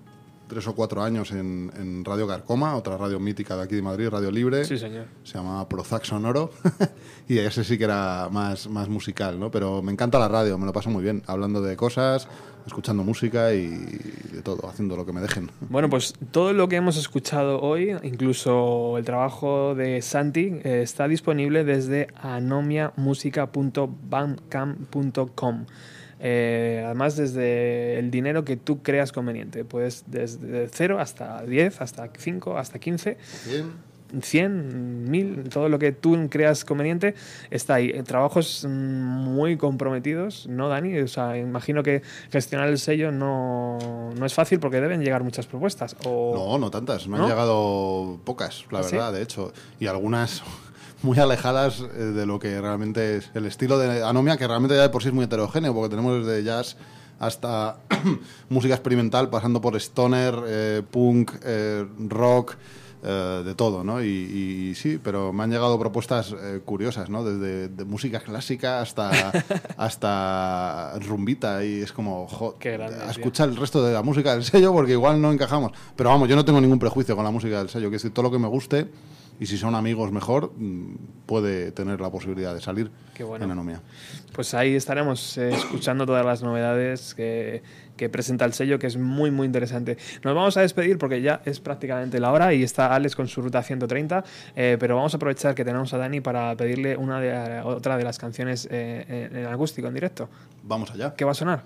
tres o cuatro años en, en Radio Carcoma, otra radio mítica de aquí de Madrid, Radio Libre. Sí, señor. Se llamaba Prozac Sonoro. y ese sí que era más, más musical, ¿no? Pero me encanta la radio, me lo paso muy bien, hablando de cosas, escuchando música y de todo, haciendo lo que me dejen. Bueno, pues todo lo que hemos escuchado hoy, incluso el trabajo de Santi, eh, está disponible desde anomiamusica.bandcamp.com. Eh, además, desde el dinero que tú creas conveniente. Puedes desde 0 hasta 10, hasta 5, hasta 15. 100, 1000, todo lo que tú creas conveniente está ahí. Eh, Trabajos mm, muy comprometidos, ¿no, Dani? O sea, imagino que gestionar el sello no, no es fácil porque deben llegar muchas propuestas. O... No, no tantas. Me han ¿No? llegado pocas, la ¿Ah, sí? verdad, de hecho. Y algunas muy alejadas eh, de lo que realmente es el estilo de Anomia, que realmente ya de por sí es muy heterogéneo, porque tenemos desde jazz hasta música experimental, pasando por stoner, eh, punk, eh, rock. eh, de todo, ¿no? Y, y sí, pero me han llegado propuestas curiosas, ¿no? Desde de música clásica hasta, hasta rumbita y es como, jo, escuchar el resto de la música del sello porque igual no encajamos. Pero vamos, yo no tengo ningún prejuicio con la música del sello, que es decir, todo lo que me guste y si son amigos mejor, mm, puede tener la posibilidad de salir Qué bueno. en Anomia. Pues ahí estaremos eh, escuchando todas las novedades que, que presenta el sello, que es muy, muy interesante. Nos vamos a despedir porque ya es prácticamente la hora y está Alex con su ruta 130, eh, pero vamos a aprovechar que tenemos a Dani para pedirle una de, otra de las canciones eh, en, en acústico, en directo. Vamos allá. ¿Qué va a sonar?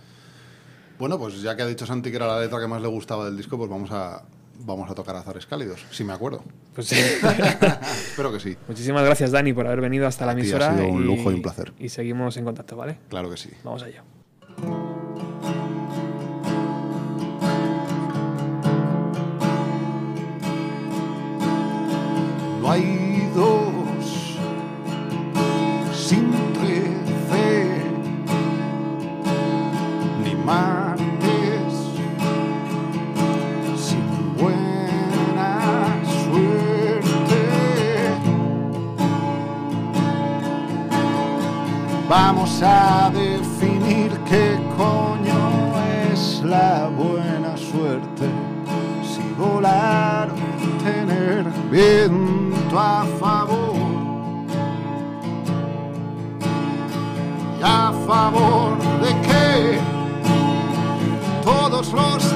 Bueno, pues ya que ha dicho Santi que era la letra que más le gustaba del disco, pues vamos a, vamos a tocar Azares Cálidos, si me acuerdo. Pues sí. Espero que sí. Muchísimas gracias, Dani, por haber venido hasta la ti, ha emisora. sido un lujo y un placer. Y seguimos en contacto, ¿vale? Claro que sí. Vamos allá. No hay dos sin trece, ni martes Vamos a definir qué coño es la buena suerte. Si volar, tener viento a favor. Y a favor de que todos los